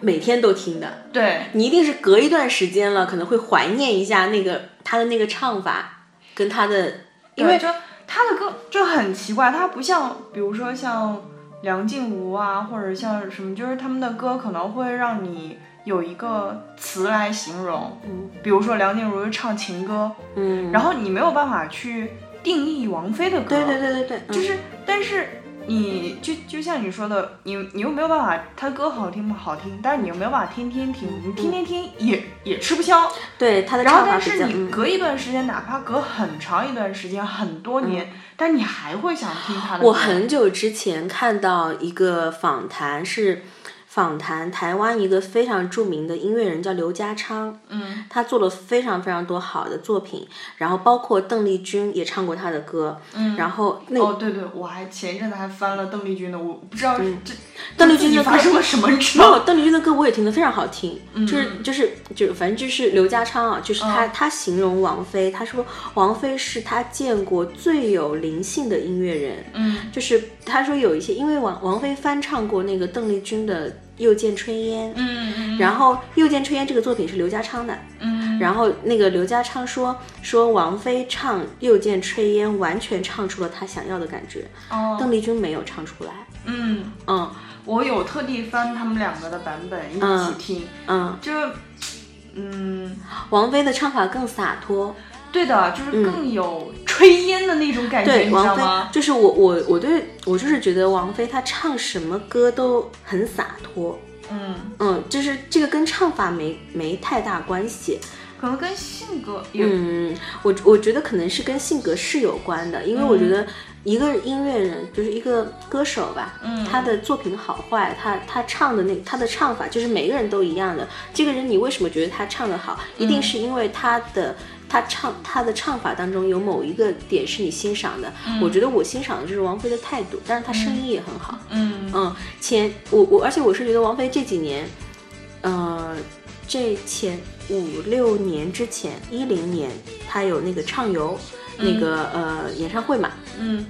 每天都听的。对，你一定是隔一段时间了，可能会怀念一下那个他的那个唱法，跟他的，因为就他的歌就很奇怪，他不像，比如说像梁静茹啊，或者像什么，就是他们的歌可能会让你有一个词来形容，嗯。比如说梁静茹唱情歌，嗯，然后你没有办法去定义王菲的歌，对对对对对，嗯。就是，但是你就就像你说的，你你又没有办法，他歌好听吗？好听，但是你又没有办法天天听，你天天听也也吃不消。对他的然后，但是你隔一段时间，哪怕隔很长一段时间，很多年，但你还会想听他的歌。我很久之前看到一个访谈是。访谈台湾一个非常著名的音乐人叫刘家昌，嗯，他做了非常非常多好的作品，然后包括邓丽君也唱过他的歌，嗯。然后那哦，对对，我还前一阵子还翻了邓丽君的，我不知道这嗯邓丽君的歌自己发生了什么，你知没有道？邓丽君的歌我也听得非常好听，嗯就是就是就反正就是刘家昌啊，就是他、他形容王菲，他说王菲是他见过最有灵性的音乐人，嗯。就是他说有一些，因为王王菲翻唱过那个邓丽君的《又见炊烟》，嗯嗯然后《又见炊烟》这个作品是刘家昌的，嗯。然后那个刘家昌说说王菲唱《又见炊烟》完全唱出了她想要的感觉，哦。邓丽君没有唱出来，嗯，嗯。我有特地翻他们两个的版本一起嗯听，嗯，就嗯。王菲的唱法更洒脱，对的，就是更有炊烟的那种感觉，对，你知王菲道吗？就是我我我对我就是觉得王菲她唱什么歌都很洒脱，嗯，嗯，就是这个跟唱法没没太大关系，可能跟性格也，嗯，我我觉得可能是跟性格是有关的，因为我觉得一个音乐人就是一个歌手吧，嗯他的作品好坏，他他唱的那他的唱法，就是每个人都一样的。这个人你为什么觉得他唱的好，一定是因为他的。他唱他的唱法当中有某一个点是你欣赏的，我觉得我欣赏的就是王菲的态度，但是她声音也很好。嗯。嗯，前我我而且我是觉得王菲这几年，呃，这前五六年之前，一零年她有那个畅游、那个呃演唱会嘛，嗯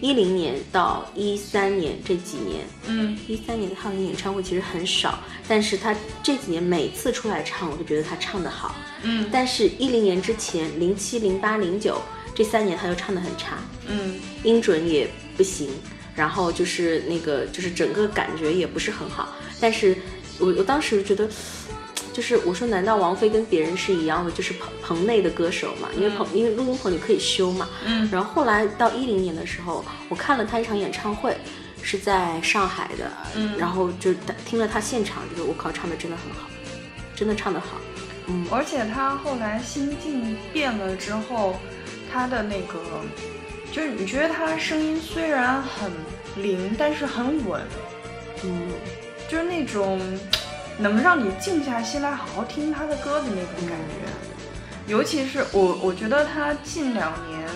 一零年到一三年这几年，嗯一三年她的演唱会其实很少，但是他这几年每次出来唱，我都觉得他唱得好。嗯但是，一零年之前，零七、零八、零九这三年，他又唱得很差。嗯音准也不行，然后就是那个就是整个感觉也不是很好。但是我我当时觉得，就是我说，难道王菲跟别人是一样的，就是棚棚内的歌手嘛？因为棚因为录音棚你可以修嘛。嗯然后后来到一零年的时候，我看了她一场演唱会，是在上海的，嗯然后就听了她现场，就是我靠，唱的真的很好，真的唱得好。嗯而且他后来心境变了之后，他的那个，就是你觉得他声音虽然很灵，但是很稳，嗯就是那种能让你静下心来好好听他的歌的那种感觉。尤其是我，我觉得他近两年，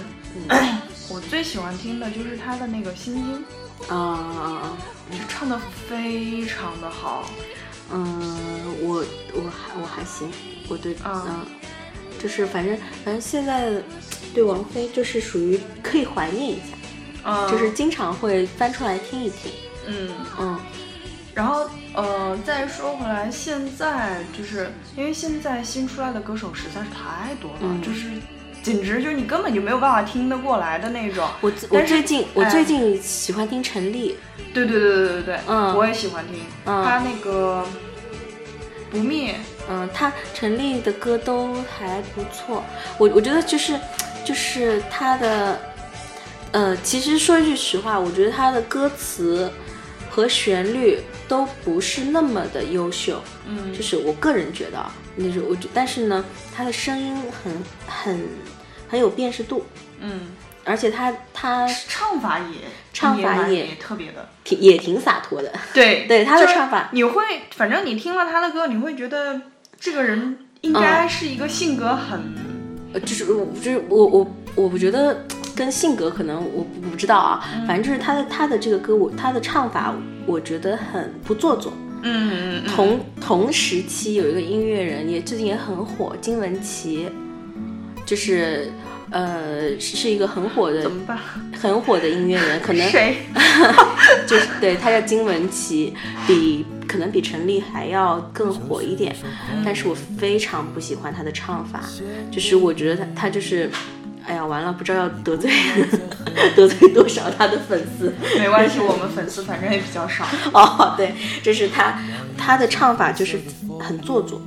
我最喜欢听的就是他的那个《心经》啊啊啊！就唱的非常的好。嗯，我我还我还行，我对嗯嗯，就是反正反正现在对王菲就是属于可以怀念一下，嗯，就是经常会翻出来听一听。嗯，嗯然后呃，再说回来，现在就是因为现在新出来的歌手实在是太多了，嗯就是简直就是你根本就没有办法听得过来的那种。我我最近我哎最近喜欢听陈粒，对对对对对对，嗯我也喜欢听、嗯他那个不灭，嗯，他陈粒的歌都还不错，我我觉得就是就是他的，呃，其实说一句实话，我觉得他的歌词和旋律都不是那么的优秀，嗯就是我个人觉得啊，那是我觉，但是呢，他的声音很很很有辨识度，嗯，而且他他唱法也唱法也也特别的，挺也挺洒脱的，对对他的唱法你会反正你听了他的歌，你会觉得这个人应该是一个性格很。呃，就是我就是我我我不觉得跟性格可能我不不知道啊，反正就是他的他的这个歌我他的唱法我觉得很不做作。嗯同同时期有一个音乐人也最近也很火，金玟岐，就是呃是是一个很火的怎么办？很火的音乐人，可能谁？就是对他叫金玟岐，比可能比陈粒还要更火一点，但是我非常不喜欢他的唱法，就是我觉得他他就是，哎呀完了，不知道要得罪 得罪多少他的粉丝 没关系，我们粉丝反正也比较少。哦，对，这是他他的唱法就是很做作，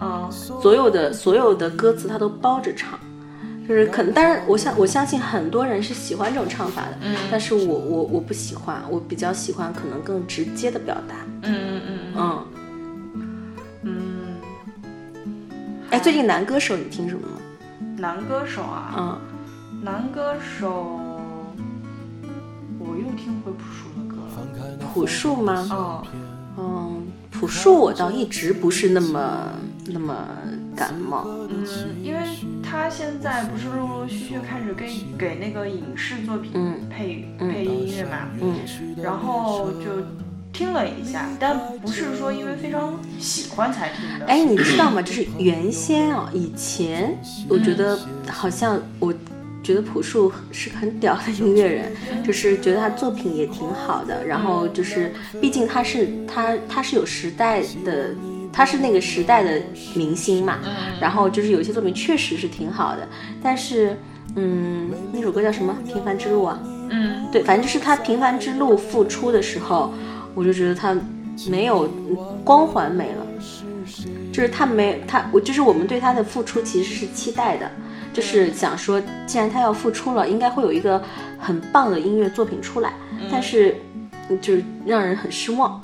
嗯所有的所有的歌词他都包着唱。就是可能，但是，我相我相信很多人是喜欢这种唱法的，嗯但是我我我不喜欢，我比较喜欢可能更直接的表达，嗯嗯嗯，嗯哎，最近男歌手你听什么吗？嗯，男歌手啊，嗯，男歌手，我又听回朴树的歌了。朴树吗？哦，嗯，朴树我倒一直不是那么那么感冒。嗯，因为他现在不是陆陆续续开始给给那个影视作品嗯配、嗯配音乐嘛，嗯然后就听了一下，但不是说因为非常喜欢才听的。哎，你知道吗？就是原先啊，以前我觉得好像我觉得朴树是个很屌的音乐人，就是觉得他作品也挺好的。然后就是，毕竟他是他他是有时代的，他是那个时代的明星嘛。然后就是有一些作品确实是挺好的，但是嗯，那首歌叫什么《平凡之路》啊？嗯对，反正就是他《平凡之路》复出的时候，我就觉得他没有嗯光环没了，就是他没他，我就是我们对他的付出其实是期待的，就是想说，既然他要付出了，应该会有一个很棒的音乐作品出来，但是嗯就是让人很失望。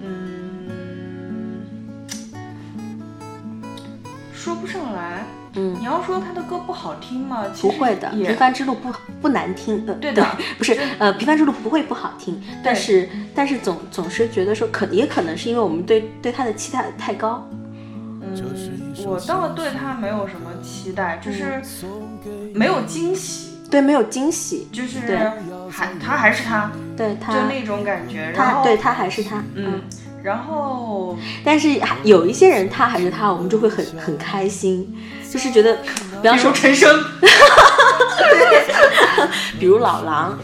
嗯，说不上来。嗯。你要说他的歌不好听吗？其实不会的，《平凡之路不》不难听，呃，对的 不是，呃，《平凡之路》不会不好听，但是但是总总是觉得说可也可能是因为我们对对他的期待太高，嗯，我倒对他没有什么期待，就是没有惊喜，对，没有惊喜，就是对。还他还是他，对他就那种感觉。然后他对他还是他，嗯，然后但是还有一些人他还是他，我们就会很很开心，就是觉得，比方说陈升，比如老狼，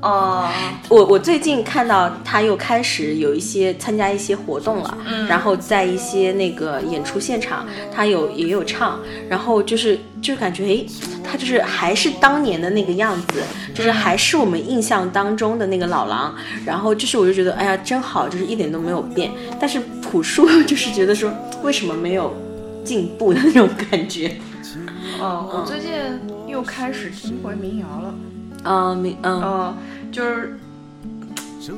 哦，我我最近看到他又开始有一些参加一些活动了，嗯。然后在一些那个演出现场，他有也有唱，然后就是就感觉诶，他就是还是当年的那个样子，就是还是我们印象当中的那个老狼，然后就是我就觉得哎呀真好，就是一点都没有变，但是朴树就是觉得说为什么没有进步的那种感觉，哦，我最近又开始听回民谣了，嗯民嗯。嗯，就是。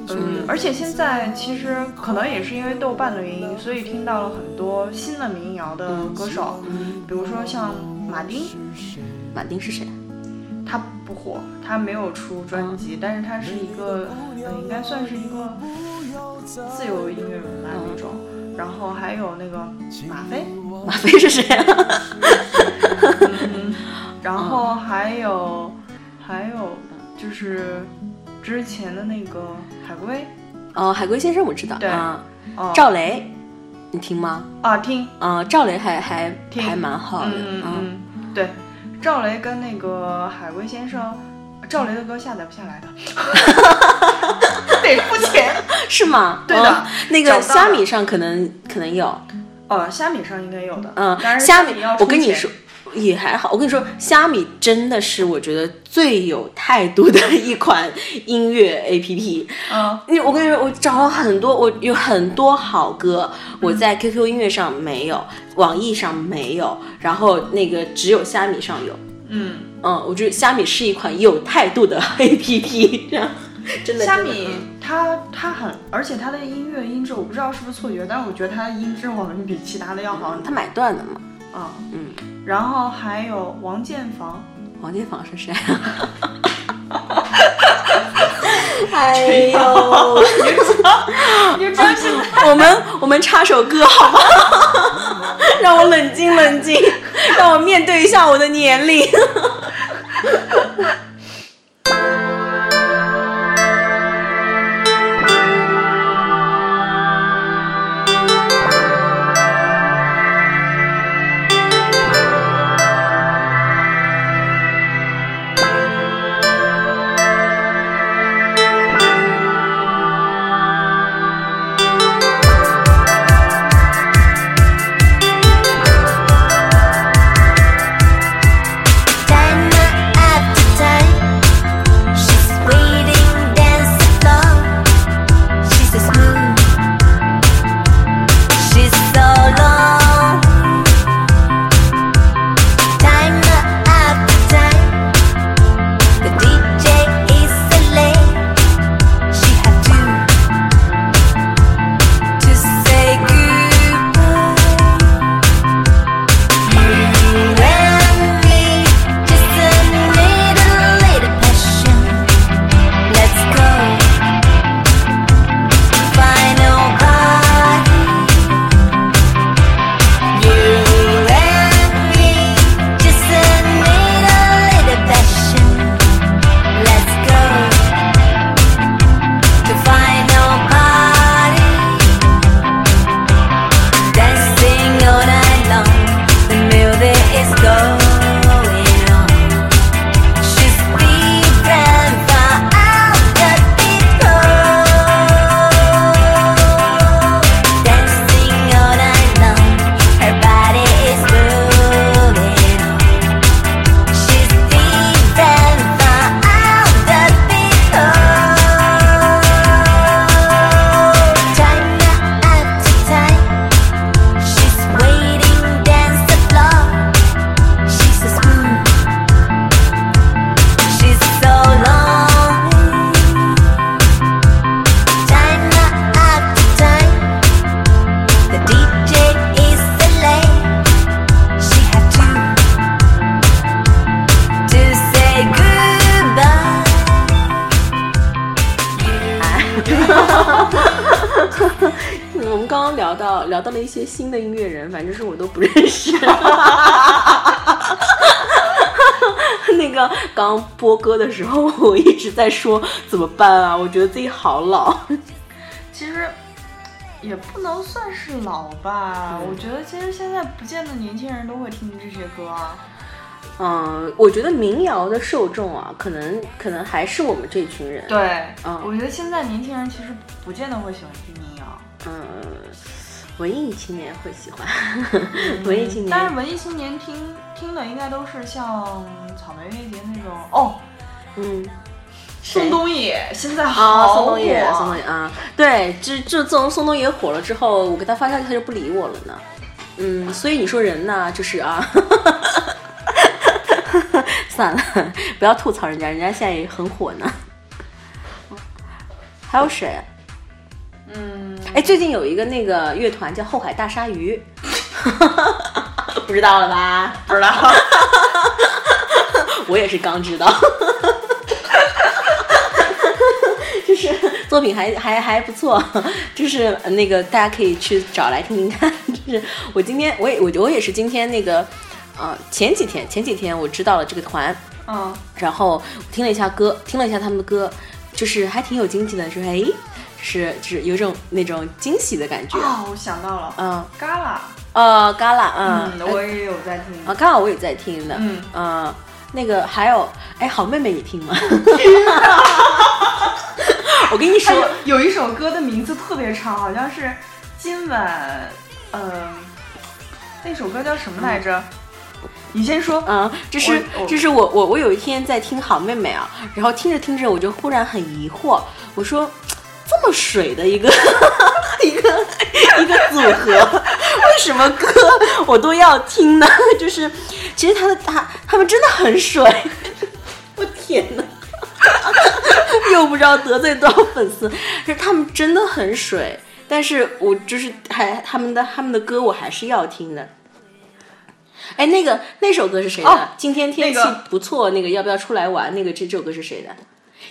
嗯，而且现在其实可能也是因为豆瓣的原因，所以听到了很多新的民谣的歌手，比如说像马丁，马丁是谁？他不火，他没有出专辑，但是他是一个，呃，应该算是一个自由音乐人吧那种。然后还有那个马飞，马飞是谁啊？然后还有、还有就是之前的那个海龟，哦，海龟先生我知道，对啊，哦赵雷，你听吗？啊听，啊，赵雷还还听还蛮好的，嗯嗯，对，赵雷跟那个海龟先生，赵雷的歌下载不下来的，得付钱。是吗？对的哦那个虾米上可能可能有，哦，虾米上应该有的，嗯，但是虾米要，我跟你说。也还好，我跟你说，虾米真的是我觉得最有态度的一款音乐 APP。嗯，你我跟你说，我找了很多，我有很多好歌，我在 QQ 音乐上没有，网易上没有，然后那个只有虾米上有。嗯，嗯，我觉得虾米是一款有态度的 APP，这样 真的。虾米嗯它它很，而且它的音乐音质我不知道是不是错觉，但是我觉得它的音质好像比其他的要好。他买断的嘛。啊，嗯，然后还有王建房，王建房是谁啊？哎呦，你真是我们我们插首歌好吗？让我冷静冷静，让我面对一下我的年龄。歌的时候，我一直在说怎么办啊？我觉得自己好老。其实也不能算是老吧，嗯我觉得其实现在不见得年轻人都会听这些歌啊。嗯，我觉得民谣的受众啊，可能可能还是我们这群人。，对，嗯我觉得现在年轻人其实不见得会喜欢听民谣，嗯，文艺青年会喜欢，文艺青年。但是文艺青年听听的应该都是像草莓音乐节那种哦。嗯，宋冬野现在啊，好宋冬野，宋冬野啊，对，这这自从宋冬野火了之后，我给他发消息，他就不理我了呢。嗯，所以你说人呢，就是啊，算了，不要吐槽人家，人家现在也很火呢。还有谁？嗯，哎，最近有一个那个乐团叫后海大鲨鱼，不知道了吧？不知道。我也是刚知道，就是作品还还还不错，就是呃那个大家可以去找来听听看。就是我今天我也我我也是今天那个呃前几天前几天我知道了这个团，嗯，然后听了一下歌，听了一下他们的歌，就是还挺有惊喜的，说哎，是就是有种那种惊喜的感觉。啊，我想到了，嗯，嘎啦，呃，嘎啦，嗯，嗯，我也有在听。啊，刚好我也在听的，嗯。呃，那个还有，哎，好妹妹你听吗？我跟你说，有一首歌的名字特别长，好像是今晚，嗯、那首歌叫什么来着？你先说。嗯，这是我我就是我我我有一天在听好妹妹啊，然后听着听着我就忽然很疑惑，我说这么水的一个 一个一个组合，为什么歌我都要听呢？就是其实他的他他们真的很水，我天哪！又不知道得罪多少粉丝，就是他们真的很水，但是我就是还他们的他们的歌我还是要听的。哎，那个那首歌是谁的？哦今天天气不错，那个要不要出来玩？那个这这首歌是谁的？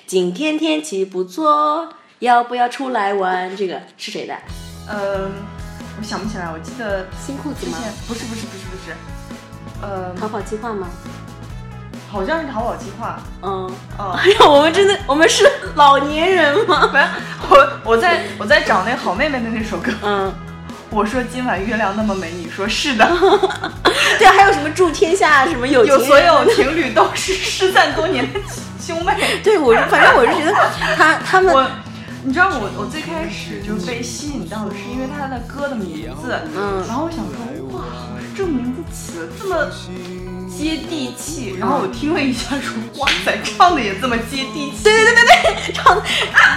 今天天气不错，要不要出来玩？这个是谁的？嗯、我想不起来，我记得新裤子吗？不是不是不是不是，呃，逃跑计划吗？好像是逃跑计划。嗯，哦、哎呀，我们真的我们是老年人吗？不是，我我在我在找那好妹妹的那首歌。嗯，我说今晚月亮那么美，你说是的。对啊，还有什么祝天下什么有有所有情侣都是失散多年的兄妹。对我，反正我是觉得他他们我，你知道我我最开始就被吸引到的是因为他的歌的名字，嗯然后我想说，哇，这个名字起的这么接地气，然后我听了一下说，哇塞，唱的也这么接地气，对对对对对，唱得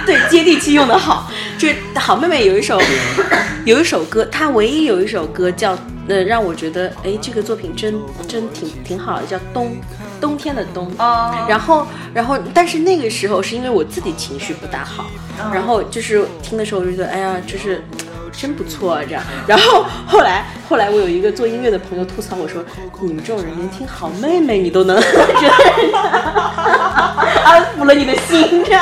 对接地气用的好。就是好妹妹有一首 有一首歌，她唯一有一首歌叫呃让我觉得哎这个作品真真挺挺好的，叫冬冬天的冬。哦然后，然后，但是那个时候是因为我自己情绪不大好，嗯然后就是听的时候我就觉得，哎呀，就是真不错、啊、这样。然后后来，后来我有一个做音乐的朋友吐槽我说，你们这种人连听好妹妹你都能 安抚了你的心，这样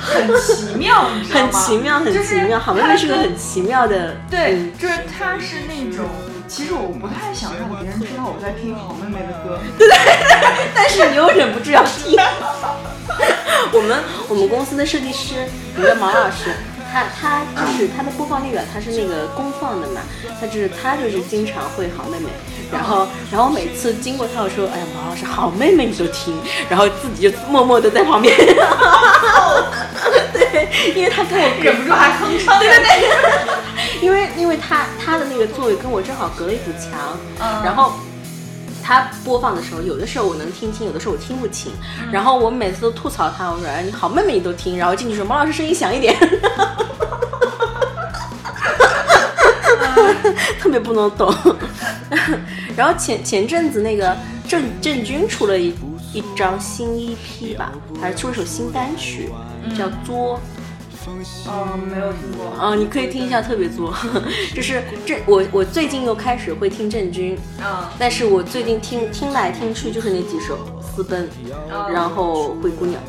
很奇妙，很？奇妙，很奇妙。好妹妹是个很奇妙的，对嗯，就是她是那种，其实我不太想让别人知道我在听好妹妹的歌，对但是你又忍不住要听。我们我们公司的设计师，一个毛老师，他他就是他的播放列表，他是那个公放的嘛，他就是他就是经常会好妹妹，然后然后每次经过他，我说，哎呀，毛老师好妹妹你都听，然后自己就默默的在旁边，对，因为他跟我忍不住还哼唱。对对对，因为因为他他的那个座位跟我正好隔了一堵墙，嗯然后他播放的时候，有的时候我能听清，有的时候我听不清，然后我每次都吐槽他，我说哎你好妹妹你都听，然后进去说毛老师声音响一点，特别不能懂。然后前前阵子那个郑郑钧出了一一张新 EP 吧，还是出了首新单曲，叫《作》。嗯，没有听过。啊、你可以听一下，特别作，就是这我我最近又开始会听郑钧，嗯但是我最近听听来听去就是那几首私奔，然后灰姑娘，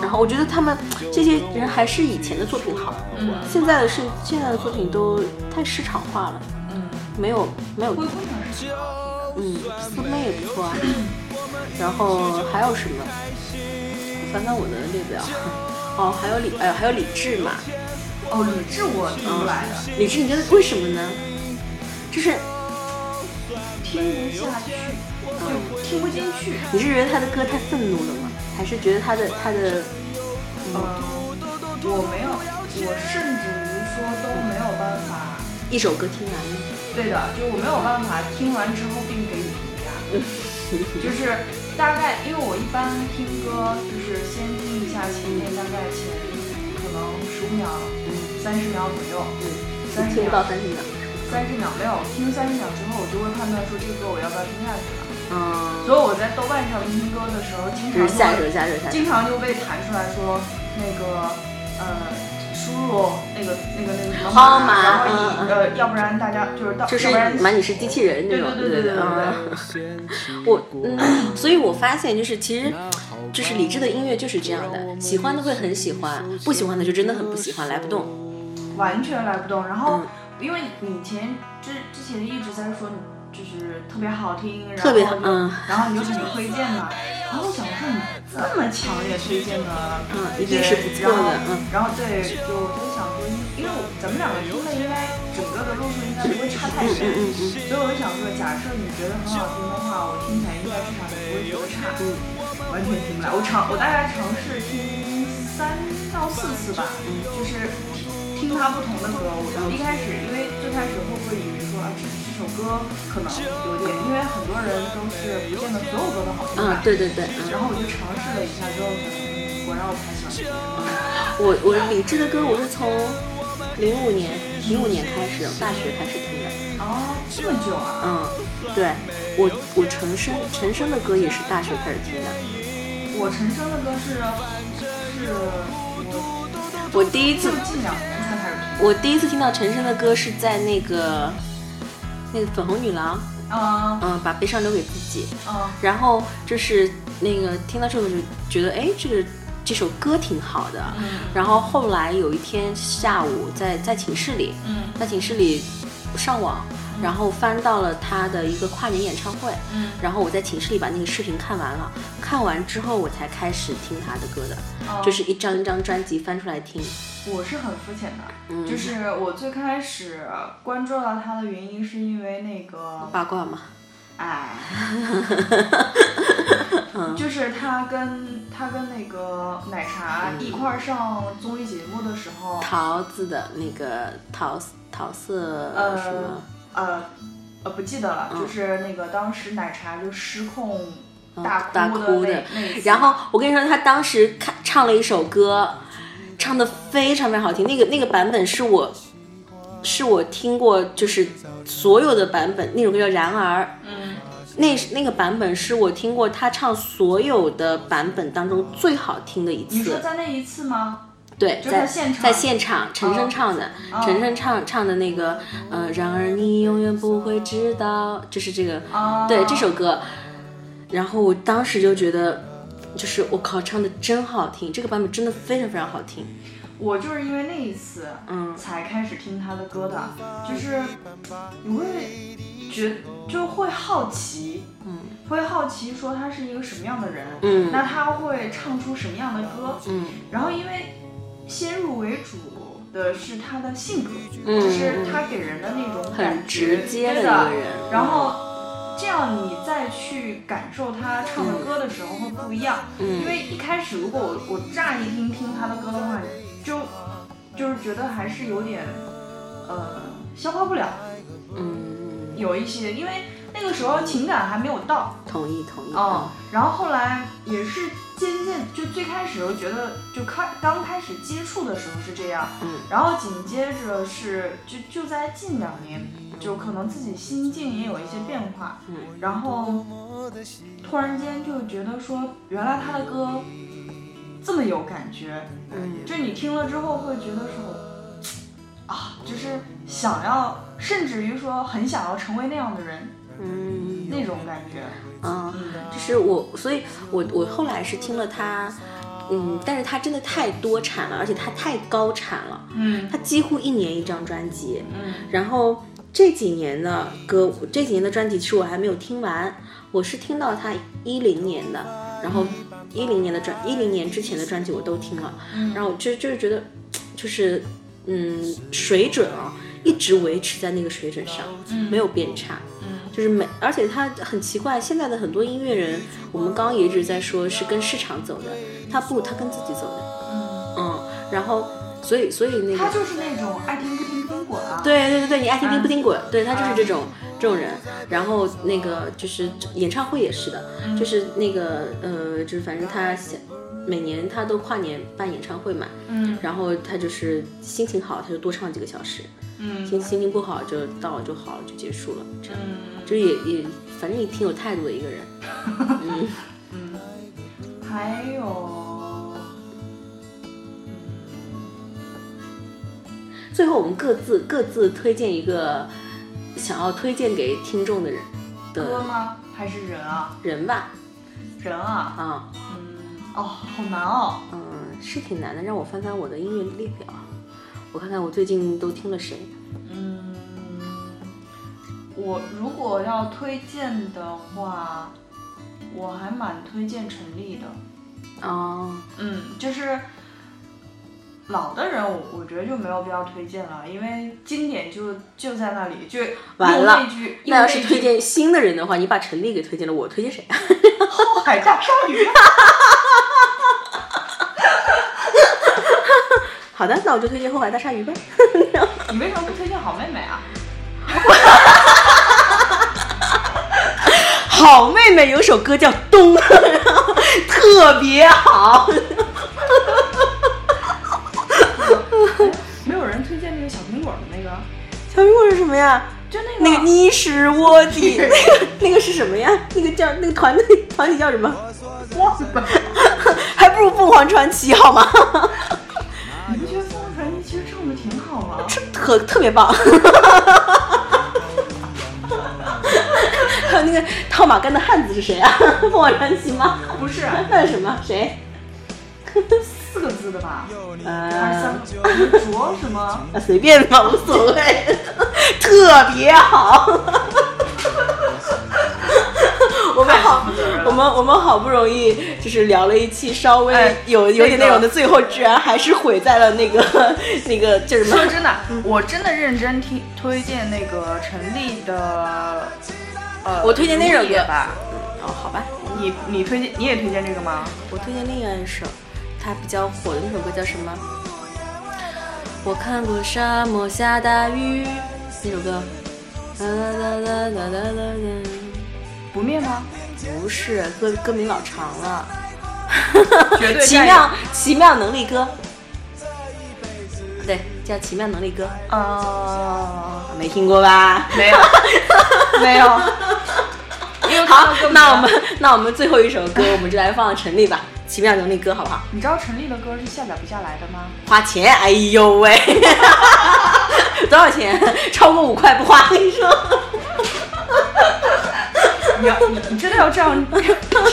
然后我觉得他们这些人还是以前的作品好，嗯现在的是现在的作品都太市场化了，嗯，没有没有嗯，四妹也不错啊，然后还有什么？我翻翻我的列表，哦，还有李哎还有李志嘛，哦，李志我听出来的，李志你觉得为什么呢？就是听不下去，就听不进去。你是觉得他的歌太愤怒了吗？还是觉得他的他的嗯，我没有，我甚至于说都没有办法，一首歌听完？对的，就我没有办法听完之后并给你评价，就是大概，因为我一般听歌就是先听一下前面大概前可能十五秒、三十秒左右，三十秒到秒，三十秒。三十秒没有听三十秒之后，我就会判断说这个歌我要不要听下去了。嗯，所以我在豆瓣上听歌的时候，经常就是下手下手下手。经常就被弹出来说那个呃输入那个那个那个什么号码然后以、嗯嗯呃要不然大家就是到就是要不然满你是机器人那对种，对对对对对嗯 我嗯，所以我发现就是其实就是理智的音乐就是这样的，喜欢的会很喜欢，不喜欢的就真的很不喜欢，来不动。完全来不动。然后、嗯因为你以前之之前一直在说你就是特别好听，然后特别就嗯然后你就很推荐嘛。然后我想说你这么强烈推荐的，嗯一定是不错的然后嗯然后对，就我就想说，因为我咱们两个听的应该整个的路数应该不会差太远，嗯嗯嗯所以我就想说，假设你觉得很好听的话，我听起来应该至少也不会觉得差。嗯完全听不来。我尝，我大概尝试听三到四次吧，就是听听他不同的歌。我一开始，因为最开始会不会以为说啊，这这首歌可能有点，因为很多人都是不见得所有歌都好听嗯吧。，对对对，嗯。然后我就尝试了一下之后，嗯果然我不太喜欢 这个。我我李志的歌我是从零五年零五年开始，大学开始听的。哦，这么久啊？嗯，对我我陈升陈升的歌也是大学开始听的。我陈升的歌是是我我第一次就近两年。我第一次听到陈升的歌是在那个那个粉红女郎，啊嗯，把悲伤留给自己。啊然后就是那个听到这个就觉得，哎，这个这首歌挺好的。嗯然后后来有一天下午在在寝室里，嗯在寝室里上网，然后翻到了他的一个跨年演唱会，嗯然后我在寝室里把那个视频看完了，看完之后我才开始听他的歌的，哦就是一张一张专辑翻出来听。我是很肤浅的，嗯就是我最开始关注到他的原因是因为那个，八卦嘛，哎，嗯就是他跟他跟那个奶茶一块儿上综艺节目的时候，桃子的那个桃桃色呃什么？呃呃不记得了，嗯就是那个当时奶茶就失控嗯大大哭那哭的那一次然后我跟你说，他当时看唱了一首歌，唱的非常非常好听。那个那个版本是我是我听过，就是所有的版本，那首歌叫《然而》。嗯那那个版本是我听过他唱所有的版本当中最好听的一你说次。在那一次吗？对，就在在现场在现场，陈升哦唱的，哦陈升唱唱的那个，呃，然而你永远不会知道，就是这个，哦，对这首歌。然后我当时就觉得，就是我靠，唱的真好听，这个版本真的非常非常好听。我就是因为那一次，嗯才开始听他的歌的，就是你会觉就会好奇，嗯会好奇说他是一个什么样的人，嗯那他会唱出什么样的歌，嗯然后因为先入为主的是他的性格，嗯就是他给人的那种感很直接的一个人。然后。这样你再去感受他唱的歌的时候会不一样，嗯因为一开始如果我我乍一听听他的歌的话，就就是觉得还是有点呃消化不了，嗯，有一些因为那个时候情感还没有到同意同意。哦，然后后来也是渐渐就最开始我觉得就开刚开始接触的时候是这样，嗯。然后紧接着是就就在近两年，就可能自己心境也有一些变化，嗯。然后突然间就觉得说，原来他的歌这么有感觉，嗯。就你听了之后会觉得说，啊，就是想要，甚至于说很想要成为那样的人，嗯。那种感觉。嗯，嗯，就是我，所以我我后来是听了他，嗯，但是他真的太多产了，而且他太高产了，嗯。他几乎一年一张专辑。嗯。然后这几年的歌，这几年的专辑其实我还没有听完，我是听到他一零年的，然后一零年的专，一零年之前的专辑我都听了，嗯。然后就就是觉得，就是嗯水准啊，一直维持在那个水准上，嗯。没有变差。嗯就是每，而且他很奇怪，现在的很多音乐人，我们刚刚也一直在说是跟市场走的，他不，他跟自己走的，嗯，嗯，然后所以所以那个，他就是那种爱听不听不听滚啊。对对对对，你爱听听嗯不听滚，对他就是这种这种人，然后那个就是演唱会也是的，嗯。就是那个呃，就是反正他想每年他都跨年办演唱会嘛，嗯。然后他就是心情好他就多唱几个小时，嗯心心情不好就到了就好了就结束了，这样。嗯就是也也，反正也挺有态度的一个人。嗯，嗯，还有，最后我们各自各自推荐一个想要推荐给听众的人的歌吗？还是人啊？人吧。人啊？啊，嗯，哦，好难哦。嗯，是挺难的。让我翻翻我的音乐列表，我看看我最近都听了谁。嗯，我如果要推荐的话，我还蛮推荐陈粒的。哦，嗯，就是老的人我，我觉得就没有必要推荐了，因为经典就就在那里，就用完了那句，要是推荐新的人的话，你把陈粒给推荐了，我推荐谁啊？后海大鲨鱼，好的，那我就推荐后海大鲨鱼吧。你为什么不推荐好妹妹啊？好妹妹有首歌叫《冬》，特别好。没有人推荐那个小苹果的那个，小苹果是什么呀？就那个那个你是我的，那个那个是什么呀？那个叫那个团队团体叫什么？忘了。还不如凤凰传奇好吗？唱的挺好吗？特特别棒。还有那个套马杆的汉子是谁啊？凤凰传奇吗？不是，那是什么？谁？四个字的吧？呃卓什么？啊随便吧，无所谓，特别好。好，我们我们好不容易就是聊了一期稍微哎有有点内容的，最后居然还是毁在了那个那个叫什么说？真的，我真的认真听推荐那个陈粒的，呃，我推荐那首歌吧。哦，好吧，你你推荐你也推荐这个吗？我推荐另外一首，它比较火的那首歌叫什么？我看过沙漠下大雨，那首歌。啦啦啦啦啦啦啦。不灭吗？不是，歌歌名老长了。绝对奇妙奇妙能力歌，对，叫奇妙能力歌，呃，没听过吧？没有，没有。因为好那我们那我们最后一首歌，我们就来放陈粒吧，《奇妙能力歌》，好不好？你知道陈粒的歌是下载不下来的吗？花钱，哎呦喂，多少钱？超过五块不花，跟你说。你要你你真的要这样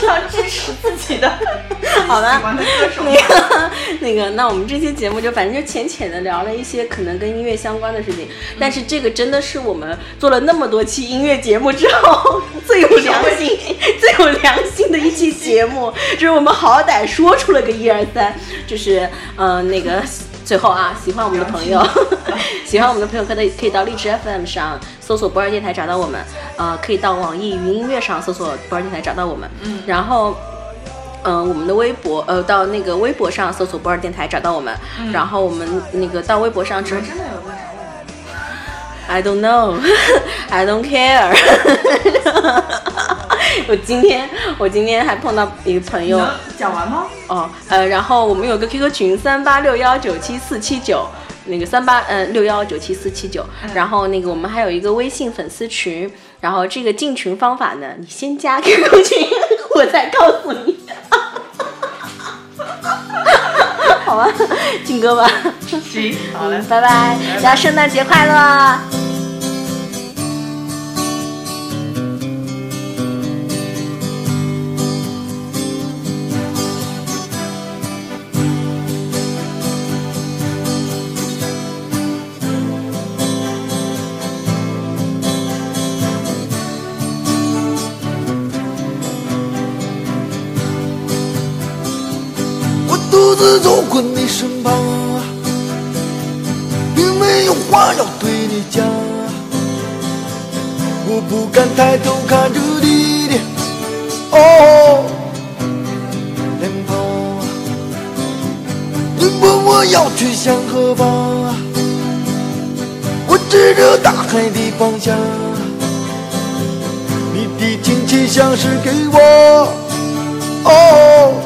这样支持自己的 好吧喜欢的歌手吗那个那个，那我们这期节目就反正就浅浅的聊了一些可能跟音乐相关的事情，但是这个真的是我们做了那么多期音乐节目之后最有良心、最有良心的一期节目，就是我们好歹说出了个一二三，就是嗯、呃那个。最后啊，喜欢我们的朋友，喜欢我们的朋友可以可以到荔枝 FM 上搜索不二电台找到我们，呃，可以到网易云音乐上搜索不二电台找到我们，嗯，然后。嗯、我们的微博，呃，到那个微博上搜索“不二电台”找到我们，然后我们那个到微博上之后真的有在找我，I don't know, I don't care。我今天我今天还碰到一个朋友，讲完吗？哦，呃，然后我们有个 QQ 群三八六幺九七四七九，那个三八嗯六幺九七四七九，然后那个我们还有一个微信粉丝群，然后这个进群方法呢，你先加 QQ 群，我再告诉你。好吧，进歌吧。行，好嘞嗯，拜拜，大家圣诞节快乐。独自走过你身旁，并没有话要对你讲。我不敢抬头看着你的哦脸庞。你问我要去向何方，我指着大海的方向。你的亲切像是给我哦。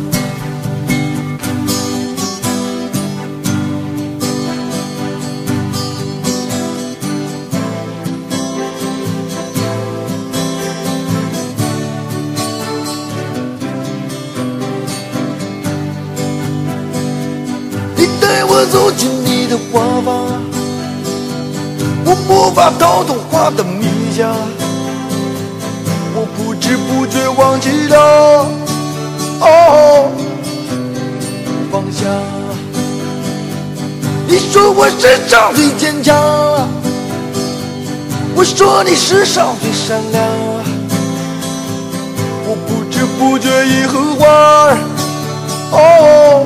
无法逃脱花的迷香，我不知不觉忘记了哦方向。你说我世上最坚强，我说你世上最善良，我不知不觉已和花儿哦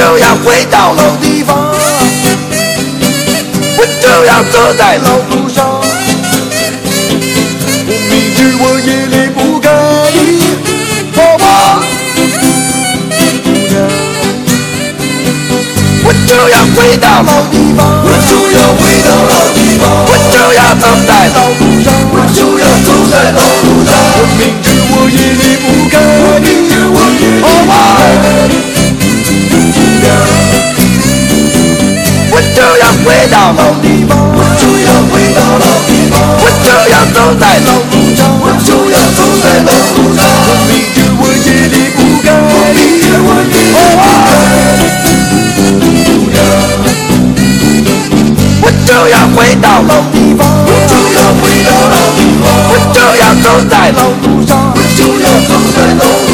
就要回到老地方，我就要走在老路上。我明知我也离不开你，好吧，姑娘，我就要回到老地方，我就要回到老地方，我就要走在老路上，我就要走在老路上。我明知我也离不开你，好吧，回到老地方我就要回到老地方。我就要走在老路上我就要走在老路上我明天我也离不开我明天我也离不开我就要回到老地方。我就要回到老地方。我就要走在老路上。我就要走在老路